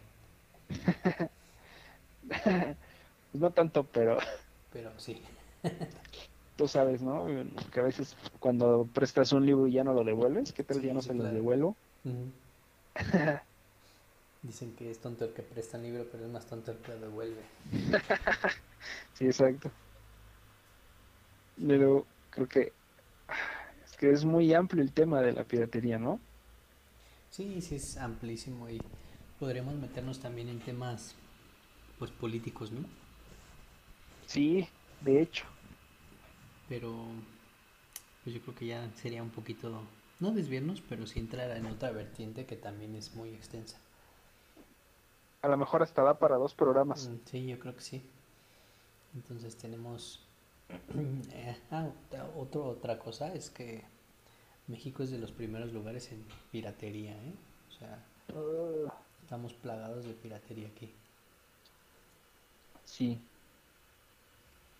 Speaker 1: Pues no tanto, pero
Speaker 2: pero sí.
Speaker 1: tú sabes, ¿no? Que a veces cuando prestas un libro y ya no lo devuelves, ¿qué tal
Speaker 2: Sí,
Speaker 1: ya no
Speaker 2: sí,
Speaker 1: se los
Speaker 2: claro.
Speaker 1: devuelvo?
Speaker 2: Ujú. Dicen que es tonto el que presta un libro, pero es más tonto el que lo devuelve.
Speaker 1: Sí, exacto. Pero creo que es que es muy amplio el tema de la piratería, ¿no?
Speaker 2: Sí, sí es amplísimo y podríamos meternos también en temas pues políticos, ¿no?
Speaker 1: Sí, de hecho.
Speaker 2: Pero pues yo creo que ya sería un poquito, no desviarnos, pero sí entrar en otra vertiente que también es muy extensa.
Speaker 1: A lo mejor hasta da para dos programas.
Speaker 2: Mm, Sí, yo creo que sí. Entonces tenemos... eh, ah, otra- otro- otra cosa es que México es de los primeros lugares en piratería, ¿eh? O sea,
Speaker 1: Ah,
Speaker 2: estamos plagados de piratería aquí.
Speaker 1: sí.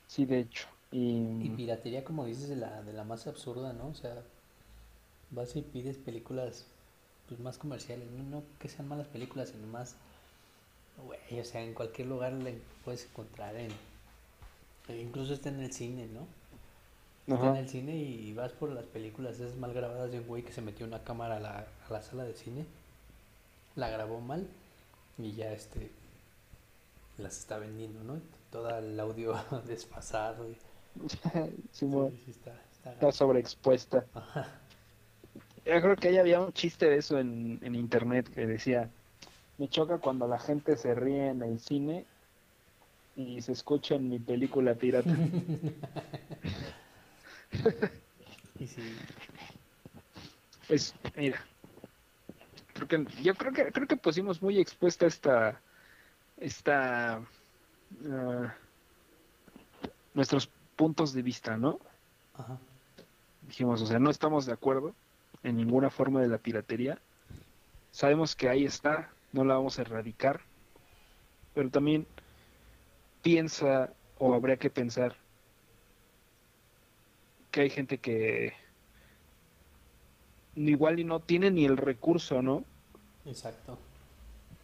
Speaker 1: Sí, de hecho. Y,
Speaker 2: Y piratería, como dices, de la, de la más absurda, ¿no? O sea, vas y pides películas pues más comerciales, no, no que sean malas películas, sino más, güey, o sea, en cualquier lugar le puedes encontrar en, e incluso está en el cine, ¿no? Está en el cine y vas por las películas esas mal grabadas de un güey que se metió una cámara a la, a la sala de cine, la grabó mal y ya este las está vendiendo, ¿no? Todo el audio desfasado. y-
Speaker 1: Simón,
Speaker 2: sí, sí, está, está
Speaker 1: sobreexpuesta.
Speaker 2: Ajá.
Speaker 1: Yo creo que ahí había un chiste de eso en, en internet que decía, me choca cuando la gente se ríe en el cine y se escucha en mi película pirata.
Speaker 2: Y sí,
Speaker 1: Pues mira, porque yo creo que creo que pusimos muy expuesta esta esta ah, nuestros puntos de vista, ¿no?
Speaker 2: Ajá.
Speaker 1: Dijimos, o sea, no estamos de acuerdo en ninguna forma de la piratería. Sabemos que ahí está, no la vamos a erradicar, pero también piensa o habría que pensar que hay gente que igual y no tiene ni el recurso, ¿no?
Speaker 2: Exacto.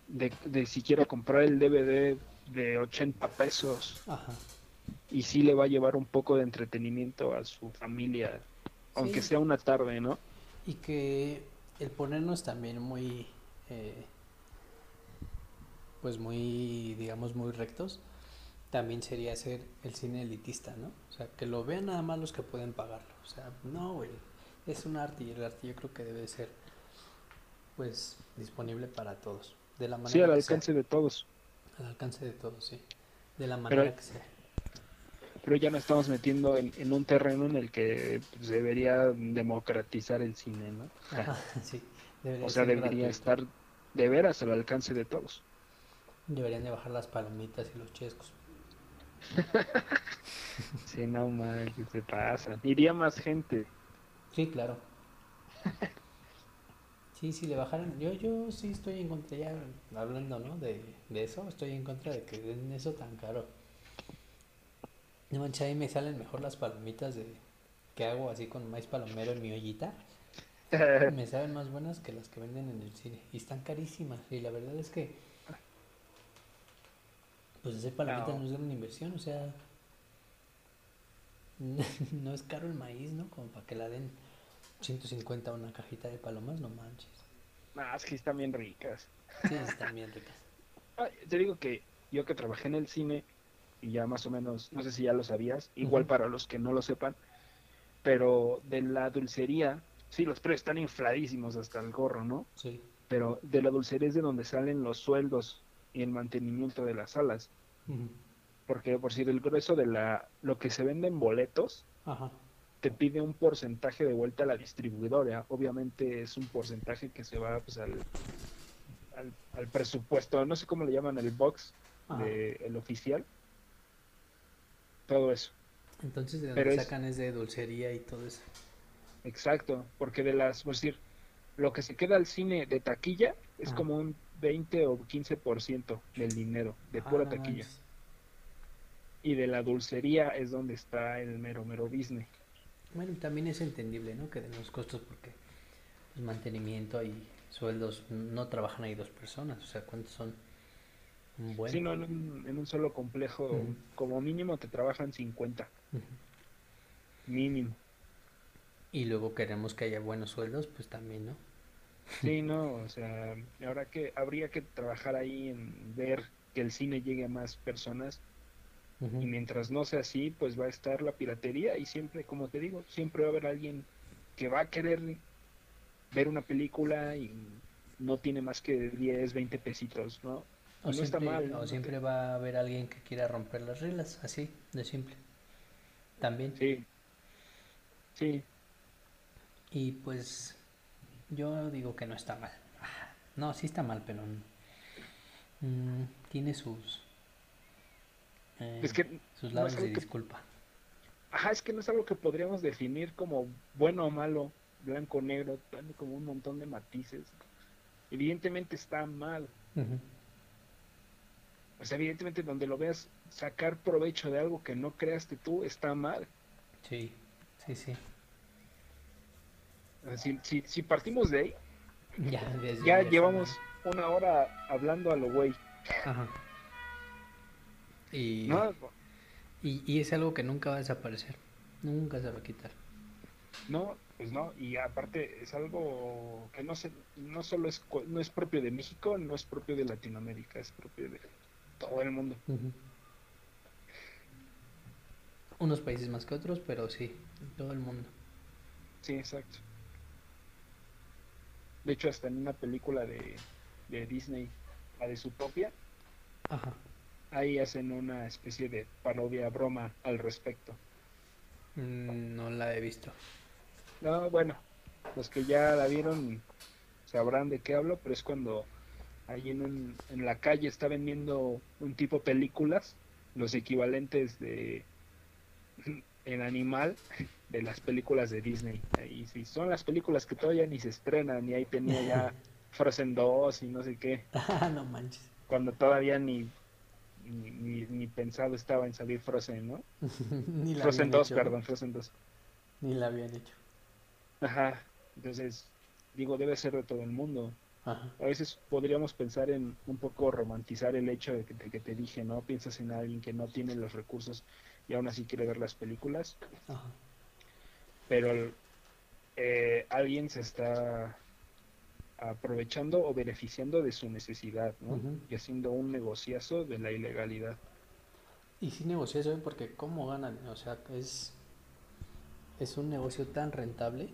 Speaker 1: De, de siquiera comprar el DVD de 80 pesos
Speaker 2: Ajá.
Speaker 1: y sí le va a llevar un poco de entretenimiento a su familia, aunque
Speaker 2: Sí.
Speaker 1: sea una tarde, ¿no?
Speaker 2: Y que el ponernos también muy, eh, pues muy, digamos, muy rectos, también sería ser el cine elitista, ¿no? O sea, que lo vean nada más los que pueden pagarlo. O sea, no, güey, es un arte y el arte yo creo que debe ser, pues, disponible para todos. De la manera
Speaker 1: Sí, al
Speaker 2: sea.
Speaker 1: alcance de todos.
Speaker 2: Al alcance de todos, sí. De la
Speaker 1: Pero-
Speaker 2: manera que sea.
Speaker 1: Pero ya nos estamos metiendo en, en un terreno en el que pues, debería democratizar el cine, ¿no?
Speaker 2: Ajá, sí. Debería
Speaker 1: O sea, debería
Speaker 2: gratuito.
Speaker 1: estar de veras al alcance de todos.
Speaker 2: Deberían de bajar las palomitas y los chescos.
Speaker 1: Sí, no mal, se pasa. Iría más gente.
Speaker 2: Sí, claro. Sí, si le bajaran, yo, yo sí estoy en contra, ya hablando, ¿no? De, de eso, estoy en contra de que den eso tan caro. No manches, ahí me salen mejor las palomitas de que hago así con maíz palomero en mi ollita. Me saben más buenas que las que venden en el cine. Y están carísimas. Y la verdad es que, pues hacer palomitas
Speaker 1: No.
Speaker 2: no, es gran inversión, o sea, no es caro el maíz, ¿no? Como para que la den 150 una cajita de palomas, no manches.
Speaker 1: Ah, es que están bien ricas.
Speaker 2: Sí, están bien ricas.
Speaker 1: Te digo que yo que trabajé en el cine, y ya más o menos, no sé si ya lo sabías, igual para los que no lo sepan, pero de la dulcería, sí, los precios están infladísimos hasta el gorro, ¿no?
Speaker 2: Sí.
Speaker 1: Pero de la dulcería es de donde salen los sueldos y el mantenimiento de las salas. Porque por decir el grueso de la lo que se vende en boletos
Speaker 2: Ajá.
Speaker 1: te pide un porcentaje de vuelta a la distribuidora. Obviamente es un porcentaje que se va pues, al, al, al presupuesto, no sé cómo le llaman el box de el oficial. Todo eso.
Speaker 2: Entonces, ¿de dónde
Speaker 1: Pero es-
Speaker 2: sacan es de dulcería y todo eso?
Speaker 1: Exacto, porque de las, por decir, lo que se queda al cine de taquilla es
Speaker 2: Ajá.
Speaker 1: como un 20 o 15% del dinero, de
Speaker 2: Ah,
Speaker 1: pura taquilla. Y de la dulcería es donde está el mero mero business.
Speaker 2: Bueno, también es entendible, ¿no? Que den los costos porque pues, mantenimiento y sueldos no trabajan ahí dos personas, o sea, ¿cuántos son? Un buen.
Speaker 1: Si no, en un, en un solo complejo, como mínimo te trabajan 50,
Speaker 2: Ujú.
Speaker 1: mínimo.
Speaker 2: Y luego queremos que haya buenos sueldos, pues también, ¿no?
Speaker 1: Sí, no, o sea, ahora que habría que trabajar ahí en ver que el cine llegue a más personas y mientras no sea así, pues va a estar la piratería y siempre, como te digo, siempre va a haber alguien que va a querer ver una película y no tiene más que 10, 20 pesitos, ¿no?
Speaker 2: O
Speaker 1: no está
Speaker 2: siempre,
Speaker 1: mal, ¿no?
Speaker 2: o siempre va a haber alguien que quiera romper las reglas, así, de simple. También.
Speaker 1: Sí, sí,
Speaker 2: Y pues yo digo que no está mal. No, sí está mal, pero mm, tiene sus eh,
Speaker 1: es que
Speaker 2: sus
Speaker 1: no
Speaker 2: lados
Speaker 1: es
Speaker 2: de
Speaker 1: que-
Speaker 2: disculpa.
Speaker 1: Ajá, es que no es algo que podríamos definir como bueno o malo, blanco o negro, tiene como un montón de matices. Evidentemente está mal.
Speaker 2: Ujú.
Speaker 1: O sea, evidentemente donde lo veas sacar provecho de algo que no creaste tú está mal.
Speaker 2: Sí, sí, sí.
Speaker 1: Si, si, si partimos de ahí,
Speaker 2: Ya,
Speaker 1: ya llevamos una hora hablando a lo güey.
Speaker 2: Ajá. Y,
Speaker 1: ¿no?
Speaker 2: y, y es algo que nunca va a desaparecer. Nunca se va a quitar.
Speaker 1: No, pues no, y aparte es algo que no se, no solo es, no es propio de México, no es propio de Latinoamérica, es propio de todo el mundo.
Speaker 2: Unos países más que otros, pero sí, todo el mundo.
Speaker 1: Sí, exacto. De hecho, hasta en una película de, de Disney, la de Zootopia,
Speaker 2: Ajá.
Speaker 1: ahí hacen una especie de parodia broma al respecto.
Speaker 2: Mm, No la he visto.
Speaker 1: No, bueno, los que ya la vieron sabrán de qué hablo, pero es cuando ahí en, un- en la calle está vendiendo un tipo películas, los equivalentes de el animal de las películas de Disney. Y sí, son las películas que todavía ni se estrenan, y ahí tenía ya Frozen 2 y no sé qué,
Speaker 2: Ah, no manches.
Speaker 1: cuando todavía ni, ni, ni- ni pensado estaba en salir Frozen, ¿no?
Speaker 2: Ni la
Speaker 1: Frozen
Speaker 2: habían
Speaker 1: 2,
Speaker 2: hecho,
Speaker 1: perdón, Frozen 2.
Speaker 2: Ni la habían hecho.
Speaker 1: Ajá, entonces digo, debe ser de todo el mundo.
Speaker 2: Ajá.
Speaker 1: A veces podríamos pensar en un poco romantizar el hecho de que, de que te dije, ¿no? Piensas en alguien que no tiene los recursos y aún así quiere ver las películas,
Speaker 2: Ajá.
Speaker 1: Pero eh, alguien se está aprovechando o beneficiando de su necesidad. Y haciendo un negociazo de la ilegalidad.
Speaker 2: Y sí negocia eso, ¿eh? porque ¿cómo ganan? O sea, es, es un negocio tan rentable.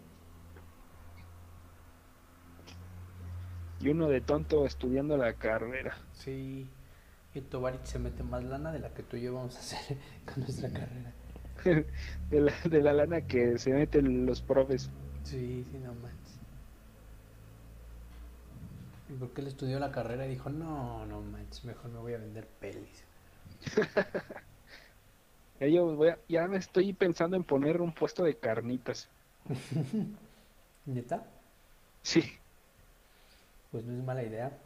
Speaker 1: Y uno de tonto estudiando la carrera.
Speaker 2: Sí. Y Tovarich se mete más lana de la que tú y yo vamos a hacer con nuestra carrera.
Speaker 1: de, la, de la lana que se meten los profes.
Speaker 2: Sí, sí, no manches. ¿Y por qué él estudió la carrera y dijo, no, no manches, mejor me voy a vender pelis?
Speaker 1: Yo voy a- ya me estoy pensando en poner un puesto de carnitas.
Speaker 2: ¿Neta?
Speaker 1: Sí,
Speaker 2: Pues no es mala idea.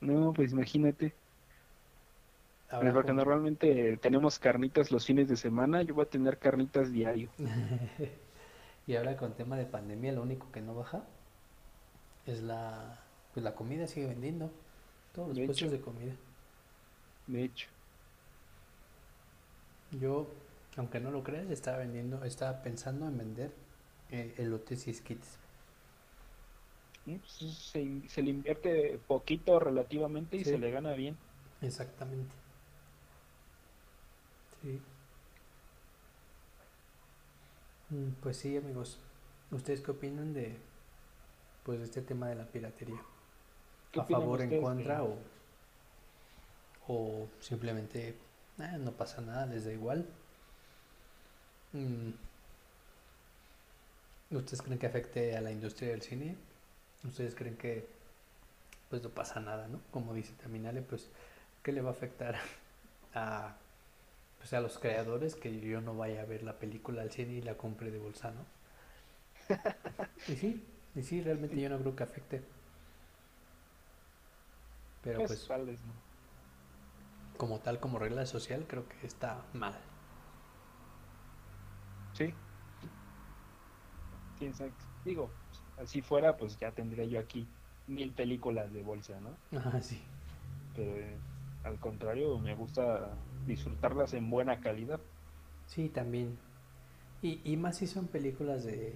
Speaker 1: no, pues imagínate.
Speaker 2: Habrá
Speaker 1: porque
Speaker 2: como-
Speaker 1: normalmente tenemos carnitas los fines de semana, yo voy a tener carnitas diario.
Speaker 2: y ahora con tema de pandemia, lo único que no baja es la, pues la comida sigue vendiendo. Todos los
Speaker 1: De
Speaker 2: puestos
Speaker 1: hecho.
Speaker 2: de comida.
Speaker 1: De hecho,
Speaker 2: Yo, aunque no lo creas, estaba vendiendo, estaba pensando en vender eh, elotes y esquites.
Speaker 1: ¿no? Pues, se, se le invierte poquito relativamente y
Speaker 2: Sí.
Speaker 1: se le gana bien.
Speaker 2: Exactamente. Sí. Mm, Pues sí, amigos. ¿Ustedes qué opinan de pues de este tema de la piratería?
Speaker 1: ¿Qué
Speaker 2: ¿A
Speaker 1: opinan
Speaker 2: favor, en
Speaker 1: ustedes
Speaker 2: contra o, o simplemente "Ah, no pasa nada, les da igual? Mm. ¿Ustedes creen que afecte a la industria del cine? ¿Ustedes creen que pues no pasa nada, ¿no? Como dice también Ale, pues ¿qué le va a afectar a pues a los creadores que yo no vaya a ver la película al cine y la compre de bolsa, ¿no? Y sí, y sí, realmente yo no creo que afecte. Pero
Speaker 1: Pues,
Speaker 2: pues
Speaker 1: no.
Speaker 2: como tal, como regla social, creo que está mal.
Speaker 1: Sí. Sí, exacto. Digo, así fuera, pues ya tendría yo aquí mil películas de bolsa, ¿no?
Speaker 2: Ajá, sí.
Speaker 1: Pero eh, al contrario, me gusta disfrutarlas en buena calidad.
Speaker 2: Sí, también. Y, y más si son películas de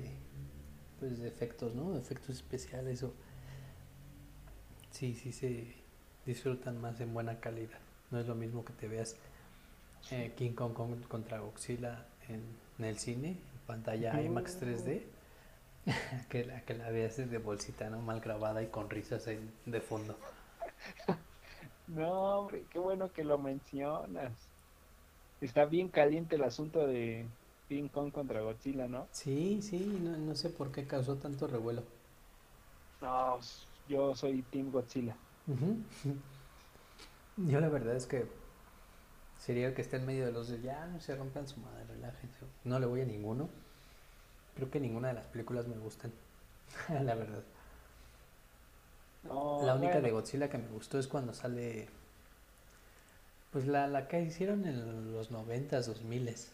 Speaker 2: pues de efectos, ¿no? De efectos especiales o sí, sí se disfrutan más en buena calidad. No es lo mismo que te veas eh, King Kong con- contra Godzilla en, en el cine, en pantalla IMAX 3D, que la que la veas de bolsita, ¿no? Mal grabada y con risas en- de fondo.
Speaker 1: No, hombre, qué bueno que lo mencionas. Está bien caliente el asunto de King Kong contra Godzilla, ¿no?
Speaker 2: Sí, sí, no, no sé por qué causó tanto revuelo.
Speaker 1: No, yo soy Team Godzilla.
Speaker 2: Yo la verdad es que sería el que está en medio de los de ya no se rompan su madre, relájense. No le voy a ninguno. Creo que ninguna de las películas me gustan. La verdad. La única de
Speaker 1: bueno,
Speaker 2: Godzilla que me gustó es cuando sale. Pues la, la que hicieron en los noventas, dos miles.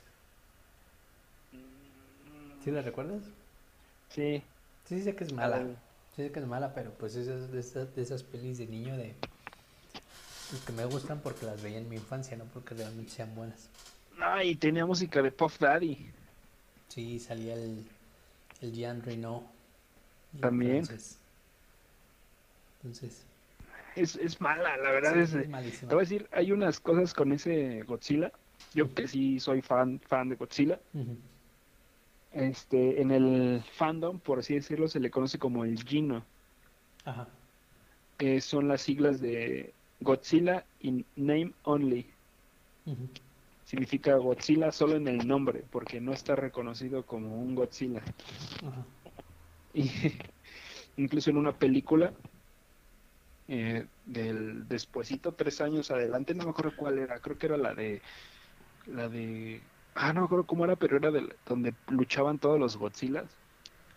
Speaker 2: ¿Sí la recuerdas?
Speaker 1: Sí,
Speaker 2: Sí, sé que es mala.
Speaker 1: al-
Speaker 2: Sí, sé que es mala, pero pues esas, de esas, de esas pelis de niño de. pues, que me gustan porque las veía en mi infancia, no porque realmente sean buenas.
Speaker 1: No, y tenía música de Puff Daddy.
Speaker 2: Sí, salía el, el Jean Reno.
Speaker 1: También.
Speaker 2: Entonces, entonces
Speaker 1: Es, es mala, la verdad
Speaker 2: sí,
Speaker 1: es...
Speaker 2: es
Speaker 1: Te
Speaker 2: malísima.
Speaker 1: voy a decir, hay unas cosas con ese Godzilla. Yo que sí soy fan, fan de Godzilla. Este, en el fandom, por así decirlo, se le conoce como el Gino,
Speaker 2: Ajá.
Speaker 1: que son las siglas de Godzilla in Name Only.
Speaker 2: Ujú.
Speaker 1: Significa Godzilla solo en el nombre, porque no está reconocido como un Godzilla.
Speaker 2: Ajá.
Speaker 1: Y, incluso en una película eh, del despuesito, tres años adelante, no me acuerdo cuál era, creo que era la de, la de, ah, no me acuerdo cómo era, pero era de, donde luchaban todos los Godzillas.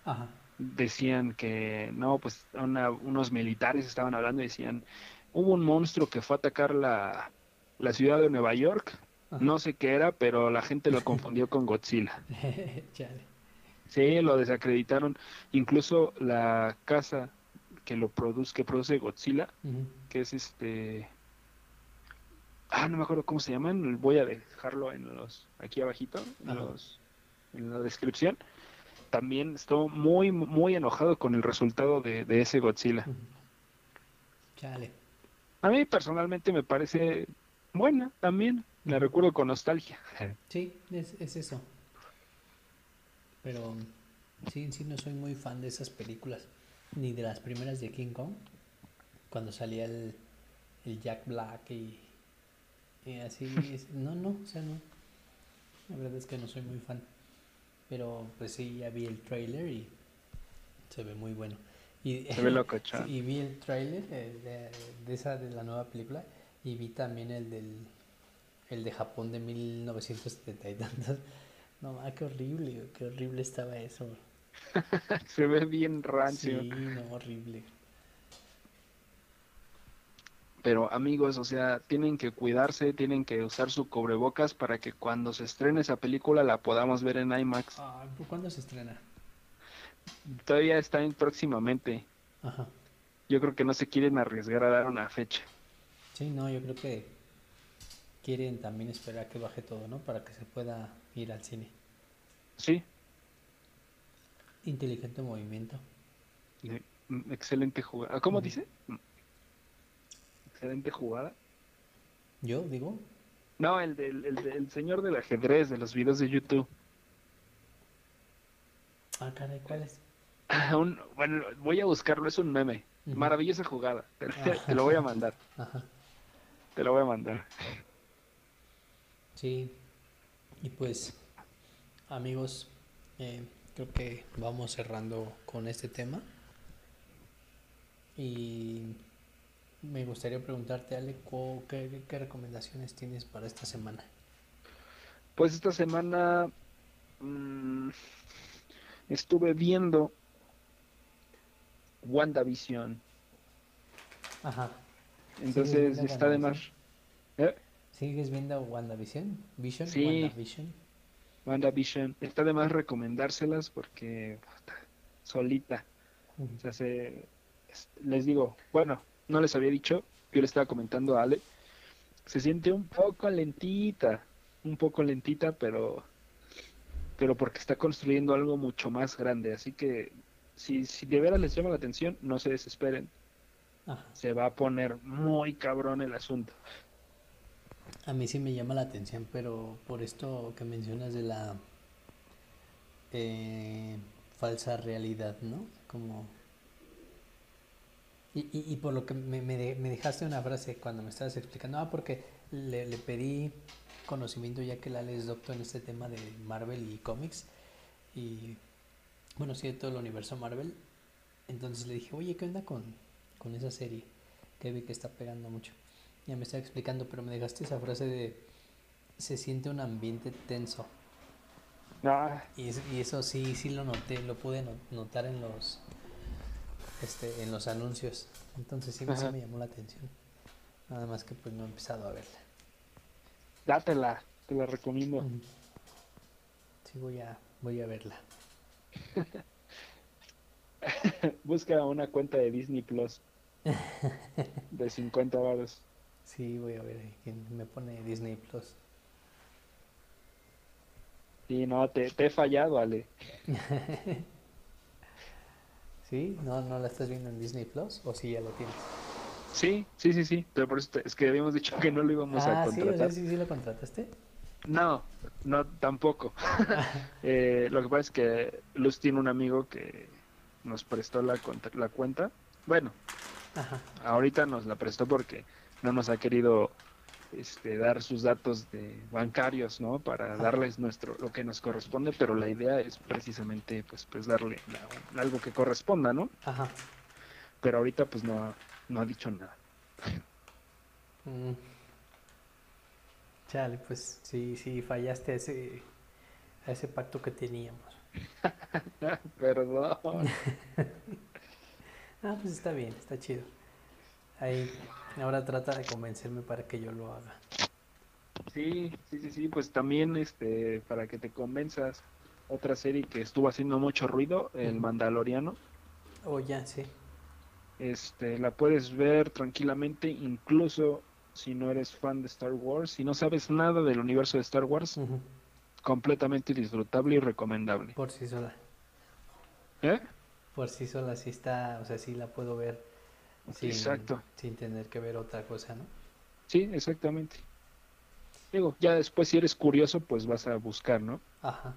Speaker 2: Ajá.
Speaker 1: Decían que, no, pues una- unos militares estaban hablando y decían, hubo un monstruo que fue a atacar la, la ciudad de Nueva York,
Speaker 2: Ajá.
Speaker 1: no sé qué era, pero la gente lo confundió con Godzilla.
Speaker 2: Chale.
Speaker 1: Sí, lo desacreditaron. Incluso la casa que lo produce, que produce Godzilla, que es este, ah, no me acuerdo cómo se llaman. Voy a dejarlo en los, aquí abajito, en los, en la descripción. También estuvo muy, muy enojado con el resultado de, de ese Godzilla.
Speaker 2: Chale.
Speaker 1: A mí personalmente me parece buena también. La recuerdo con nostalgia.
Speaker 2: Sí, es, es eso. Pero sí, sí no soy muy fan de esas películas. Ni de las primeras de King Kong. Cuando salía el, el Jack Black y, y así. No, no, o sea, no. La verdad es que no soy muy fan. Pero pues sí, ya vi el trailer y se ve muy bueno. Y,
Speaker 1: Se ve
Speaker 2: sí, y vi el trailer eh, de, de esa de la nueva película y vi también el del el de Japón de 1970 y tantos. No, ah, qué horrible, qué horrible estaba eso.
Speaker 1: Se ve bien rancio.
Speaker 2: Sí, no, horrible.
Speaker 1: Pero amigos, o sea, tienen que cuidarse, tienen que usar su cubrebocas para que cuando se estrene esa película la podamos ver en IMAX.
Speaker 2: Ah, ¿por ¿Cuándo se estrena?
Speaker 1: Todavía está en próximamente.
Speaker 2: Ajá.
Speaker 1: Yo creo que no se quieren arriesgar a dar una fecha.
Speaker 2: Sí, no, yo creo que quieren también esperar a que baje todo, ¿no? Para que se pueda ir al cine.
Speaker 1: Sí,
Speaker 2: Inteligente movimiento.
Speaker 1: mm, excelente jugada. ¿Cómo dice? Mm. Excelente jugada.
Speaker 2: Yo digo,
Speaker 1: No, el del el, señor del ajedrez de los videos de YouTube.
Speaker 2: ah, caray, ¿cuál es?
Speaker 1: Un- bueno, voy a buscarlo, es un meme. Maravillosa jugada. Te, lo voy a mandar.
Speaker 2: Ajá.
Speaker 1: Te lo voy a mandar.
Speaker 2: Sí, y pues amigos, eh, creo que vamos cerrando con este tema. Y me gustaría preguntarte, Ale, ¿qué, qué recomendaciones tienes para esta semana?
Speaker 1: Pues esta semana mm, estuve viendo WandaVision.
Speaker 2: Ajá.
Speaker 1: Entonces está de más. ¿Eh?
Speaker 2: ¿Sigues viendo WandaVision? ¿Vision?
Speaker 1: Sí.
Speaker 2: WandaVision.
Speaker 1: WandaVision. Está de más recomendárselas porque puta, solita.
Speaker 2: Ujú.
Speaker 1: O sea, se- es- les digo, bueno, no les había dicho, yo le estaba comentando a Ale, se siente un poco lentita, un poco lentita, pero, pero porque está construyendo algo mucho más grande. Así que si, si de veras les llama la atención, no se desesperen,
Speaker 2: Ajá.
Speaker 1: se va a poner muy cabrón el asunto.
Speaker 2: A mí sí me llama la atención, pero por esto que mencionas de la eh, falsa realidad, ¿no? Como... Y, y, por lo que me, me me dejaste una frase cuando me estabas explicando, ah, porque le, le pedí conocimiento ya que Lale es doctor en este tema de Marvel y cómics, y bueno, sí, de todo el universo Marvel, entonces le dije, oye, ¿qué onda con, con esa serie? Que vi que está pegando mucho. Ya me estaba explicando, pero me dejaste esa frase de se siente un ambiente tenso.
Speaker 1: Ah,
Speaker 2: Y, es- y eso sí, sí lo noté, lo pude no- notar en los este, en los anuncios. Entonces sí, sí me llamó la atención. Nada más que pues no he empezado a verla.
Speaker 1: dátela, te la recomiendo.
Speaker 2: Sí voy a voy a verla.
Speaker 1: Busca una cuenta de Disney Plus de 50 baros.
Speaker 2: Sí, voy a ver quién me pone Disney Plus.
Speaker 1: Sí, no, te, te he fallado, Ale.
Speaker 2: ¿Sí? ¿No, ¿No la estás viendo en Disney Plus? ¿O sí ya la tienes?
Speaker 1: Sí, sí, sí, sí, pero por eso te- es que habíamos dicho que no lo íbamos a
Speaker 2: ah, sí, o sea,
Speaker 1: contratar.
Speaker 2: sí, sí lo contrataste.
Speaker 1: No, no, tampoco. Eh, lo que pasa es que Luz tiene un amigo que nos prestó la, cuenta. Bueno,
Speaker 2: Ajá.
Speaker 1: ahorita nos la prestó porque no nos ha querido este, dar sus datos de bancarios, ¿no? Para darles nuestro lo que nos corresponde, pero la idea es precisamente pues pues darle la- algo que corresponda, ¿no?
Speaker 2: Ajá.
Speaker 1: Pero ahorita pues no ha, no ha dicho nada.
Speaker 2: Mm. Chale, pues sí, sí, fallaste a ese, a ese pacto que teníamos.
Speaker 1: Perdón.
Speaker 2: Ah, pues está bien, está chido. Ahí, ahora trata de convencerme para que yo lo haga.
Speaker 1: Sí, sí, sí, sí, pues también este para que te convenzas otra serie que estuvo haciendo mucho ruido, El. Mandaloriano.
Speaker 2: Oh, ya, sí.
Speaker 1: Este, la puedes ver tranquilamente, incluso si no eres fan de Star Wars, si no sabes nada del universo de Star Wars, completamente disfrutable y recomendable.
Speaker 2: Por sí sola.
Speaker 1: ¿Eh?
Speaker 2: Por sí sola sí está, o sea, sí la puedo ver sin,
Speaker 1: Exacto.
Speaker 2: sin tener que ver otra cosa, ¿no?
Speaker 1: Sí, exactamente. Digo, ya después si eres curioso, pues vas a buscar, ¿no?
Speaker 2: Ajá.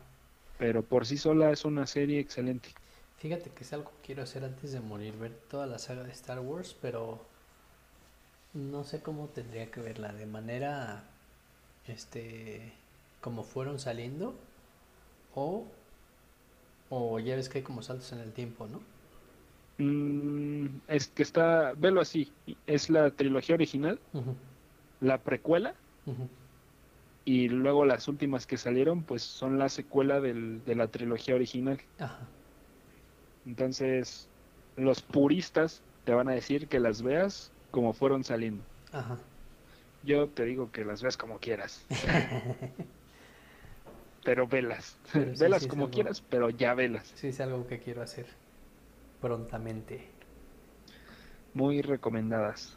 Speaker 1: Pero por sí sola es una serie excelente.
Speaker 2: Fíjate que es algo que quiero hacer antes de morir, ver toda la saga de Star Wars, pero no sé cómo tendría que verla, de manera, este, como fueron saliendo, o, o ya ves que hay como saltos en el tiempo, ¿no?
Speaker 1: Mm, es que está, velo así, es la trilogía original, la precuela, y luego las últimas que salieron, pues son la secuela del- de la trilogía original.
Speaker 2: Ajá.
Speaker 1: Entonces, los puristas te van a decir que las veas como fueron saliendo.
Speaker 2: Ajá.
Speaker 1: Yo te digo que las veas como quieras. pero velas.
Speaker 2: Pero
Speaker 1: velas
Speaker 2: sí
Speaker 1: como
Speaker 2: algo-
Speaker 1: quieras, pero ya velas.
Speaker 2: Sí, es algo que quiero hacer prontamente.
Speaker 1: Muy recomendadas.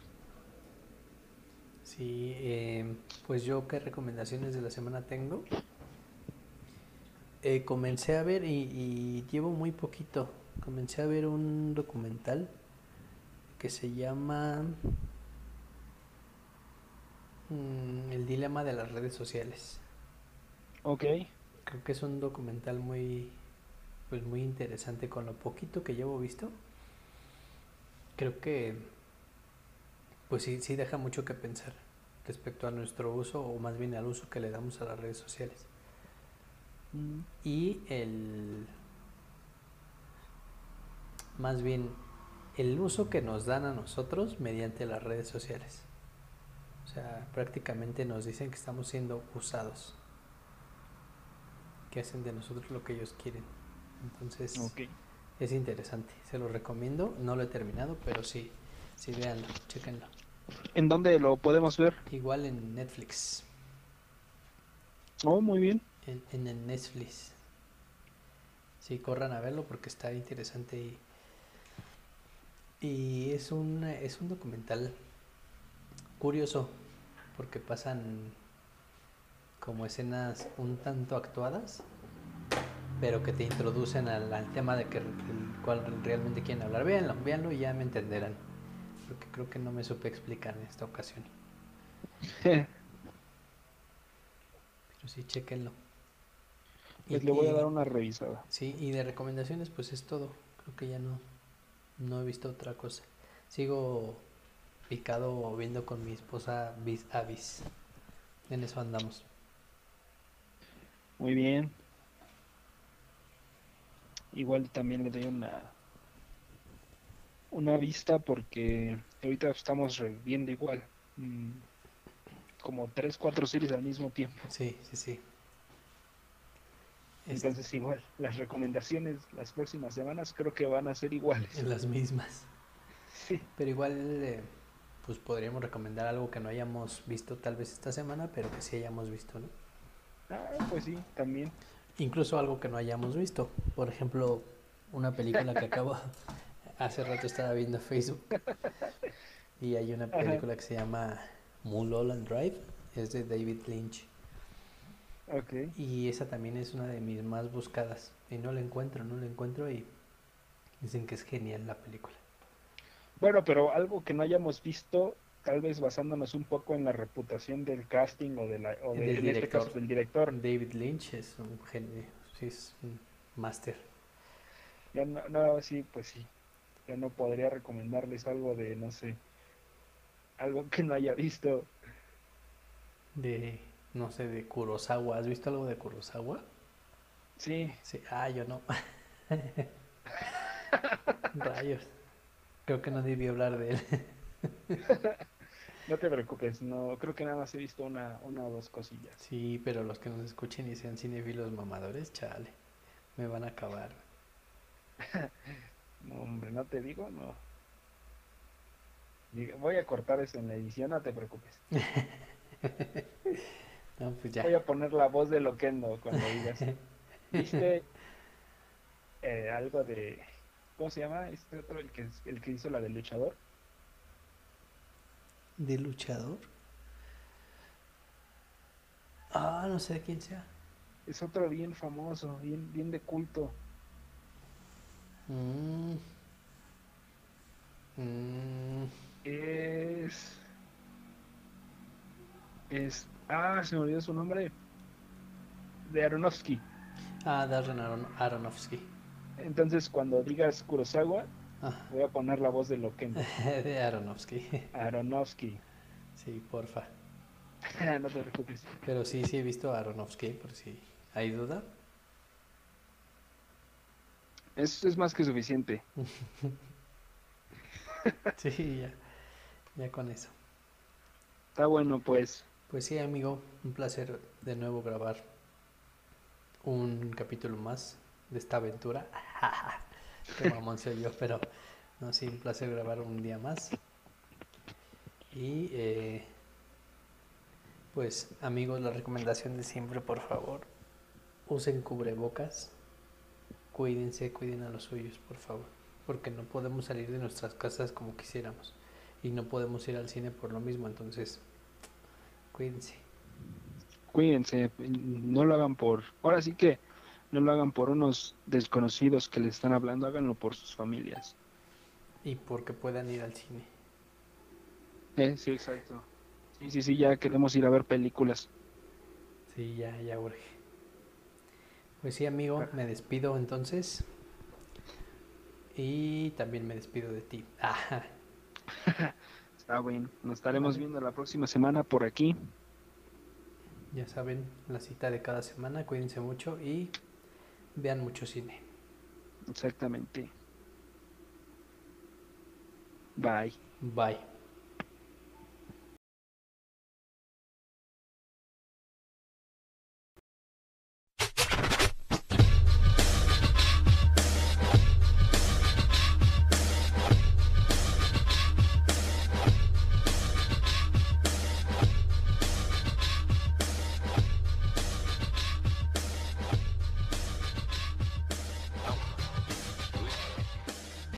Speaker 2: Sí, eh, pues yo qué recomendaciones de la semana tengo. Eh, comencé a ver y, y llevo muy poquito. Comencé a ver un documental que se llama mm, El dilema de las redes sociales.
Speaker 1: Ok.
Speaker 2: Creo que es un documental muy, pues muy interesante con lo poquito que llevo visto. Creo que, pues sí, sí deja mucho que pensar respecto a nuestro uso o más bien al uso que le damos a las redes sociales. Y el, más bien, el uso que nos dan a nosotros mediante las redes sociales. O sea, prácticamente nos dicen que estamos siendo usados que hacen de nosotros lo que ellos quieren. Entonces es interesante, se lo recomiendo. No lo he terminado, pero sí, sí véanlo, chéquenlo.
Speaker 1: ¿En dónde lo podemos ver?
Speaker 2: Igual en Netflix,
Speaker 1: Oh, muy bien.
Speaker 2: en, en el Netflix. Sí, corran a verlo porque está interesante y, y es un es un documental curioso porque pasan como escenas un tanto actuadas, pero que te introducen al, al tema de que el cual realmente quieren hablar. Véanlo, véanlo y ya me entenderán. Porque creo que no me supe explicar en esta ocasión. Pero sí, chequenlo. Y-
Speaker 1: Pues le voy a dar una revisada.
Speaker 2: Sí, y de recomendaciones pues es todo. Creo que ya no, no he visto otra cosa. Sigo picado viendo con mi esposa Vis Avis. En eso andamos.
Speaker 1: Muy bien. Igual también le doy una una vista porque ahorita estamos viendo igual mm, como tres, cuatro series al mismo tiempo.
Speaker 2: Sí, sí, sí. Es-
Speaker 1: Entonces igual, las recomendaciones las próximas semanas creo que van a ser iguales.
Speaker 2: las mismas.
Speaker 1: Sí.
Speaker 2: Pero igual, eh, pues podríamos recomendar algo que no hayamos visto tal vez esta semana, pero que sí hayamos visto, ¿no?
Speaker 1: Ah, pues sí, también.
Speaker 2: Incluso algo que no hayamos visto. Por ejemplo, una película que acabo hace rato estaba viendo Facebook y hay una
Speaker 1: Ajá.
Speaker 2: película que se llama Mulholland Drive, es de David Lynch
Speaker 1: Ok.
Speaker 2: y esa también es una de mis más buscadas y no la encuentro, no la encuentro y dicen que es genial la película.
Speaker 1: Bueno, pero algo que no hayamos visto, tal vez basándonos un poco en la reputación del casting o, de la, o de,
Speaker 2: Del
Speaker 1: en este caso del director.
Speaker 2: David Lynch es un genio, sí es un máster.
Speaker 1: Ya no, no, sí, pues sí. Ya no podría recomendarles algo de, no sé, algo que no haya visto.
Speaker 2: De, no sé, de Kurosawa. ¿Has visto algo de Kurosawa?
Speaker 1: Sí.
Speaker 2: Sí, ah, yo no. Rayos. Creo que no debí hablar de él.
Speaker 1: No te preocupes, no, creo que nada más he visto una, una o dos cosillas.
Speaker 2: Sí, pero los que nos escuchen y sean cinefilos mamadores, chale, me van a acabar.
Speaker 1: No, hombre, no te digo, no. Voy a cortar eso en la edición, no te preocupes.
Speaker 2: No, pues ya.
Speaker 1: Voy a poner la voz de Loquendo cuando digas. ¿Viste eh, algo de. ¿Cómo se llama? Este otro, el que, el que hizo la del luchador.
Speaker 2: ¿De luchador? Ah, no sé de quién sea.
Speaker 1: Es otro bien famoso, bien, bien de culto.
Speaker 2: Mm. Mm.
Speaker 1: Es. Es. Ah, se me olvidó su nombre. De Aronofsky.
Speaker 2: Ah, Darren Aron- Aronofsky.
Speaker 1: Entonces, cuando digas Kurosawa, voy a poner la voz de Loquendo.
Speaker 2: de Aronofsky.
Speaker 1: Aronofsky.
Speaker 2: Sí, porfa.
Speaker 1: no te preocupes.
Speaker 2: Pero sí, sí he visto a Aronofsky, por si hay duda.
Speaker 1: Es, es más que suficiente.
Speaker 2: Sí, ya. Ya con eso.
Speaker 1: Está bueno, pues.
Speaker 2: Pues sí, amigo, un placer de nuevo grabar un capítulo más de esta aventura. Qué mamón soy yo, pero no, sí, un placer grabar un día más. Y eh, pues, amigos, la recomendación de siempre, por favor, usen cubrebocas, cuídense, cuiden a los suyos, por favor, porque no podemos salir de nuestras casas como quisiéramos y no podemos ir al cine por lo mismo, entonces, cuídense.
Speaker 1: Cuídense, no lo hagan por. Ahora sí que no lo hagan por unos desconocidos que les están hablando, háganlo por sus familias.
Speaker 2: Y porque puedan ir al cine.
Speaker 1: Eh, sí, exacto. Sí, sí, sí, ya queremos ir a ver películas.
Speaker 2: Sí, ya, ya urge. Pues sí, amigo, me despido entonces. Y también me despido de ti. Ah,
Speaker 1: Está bueno. Nos estaremos
Speaker 2: Vale.
Speaker 1: viendo la próxima semana por aquí.
Speaker 2: ya saben, la cita de cada semana. Cuídense mucho y vean mucho cine.
Speaker 1: Exactamente. Bye.
Speaker 2: Bye.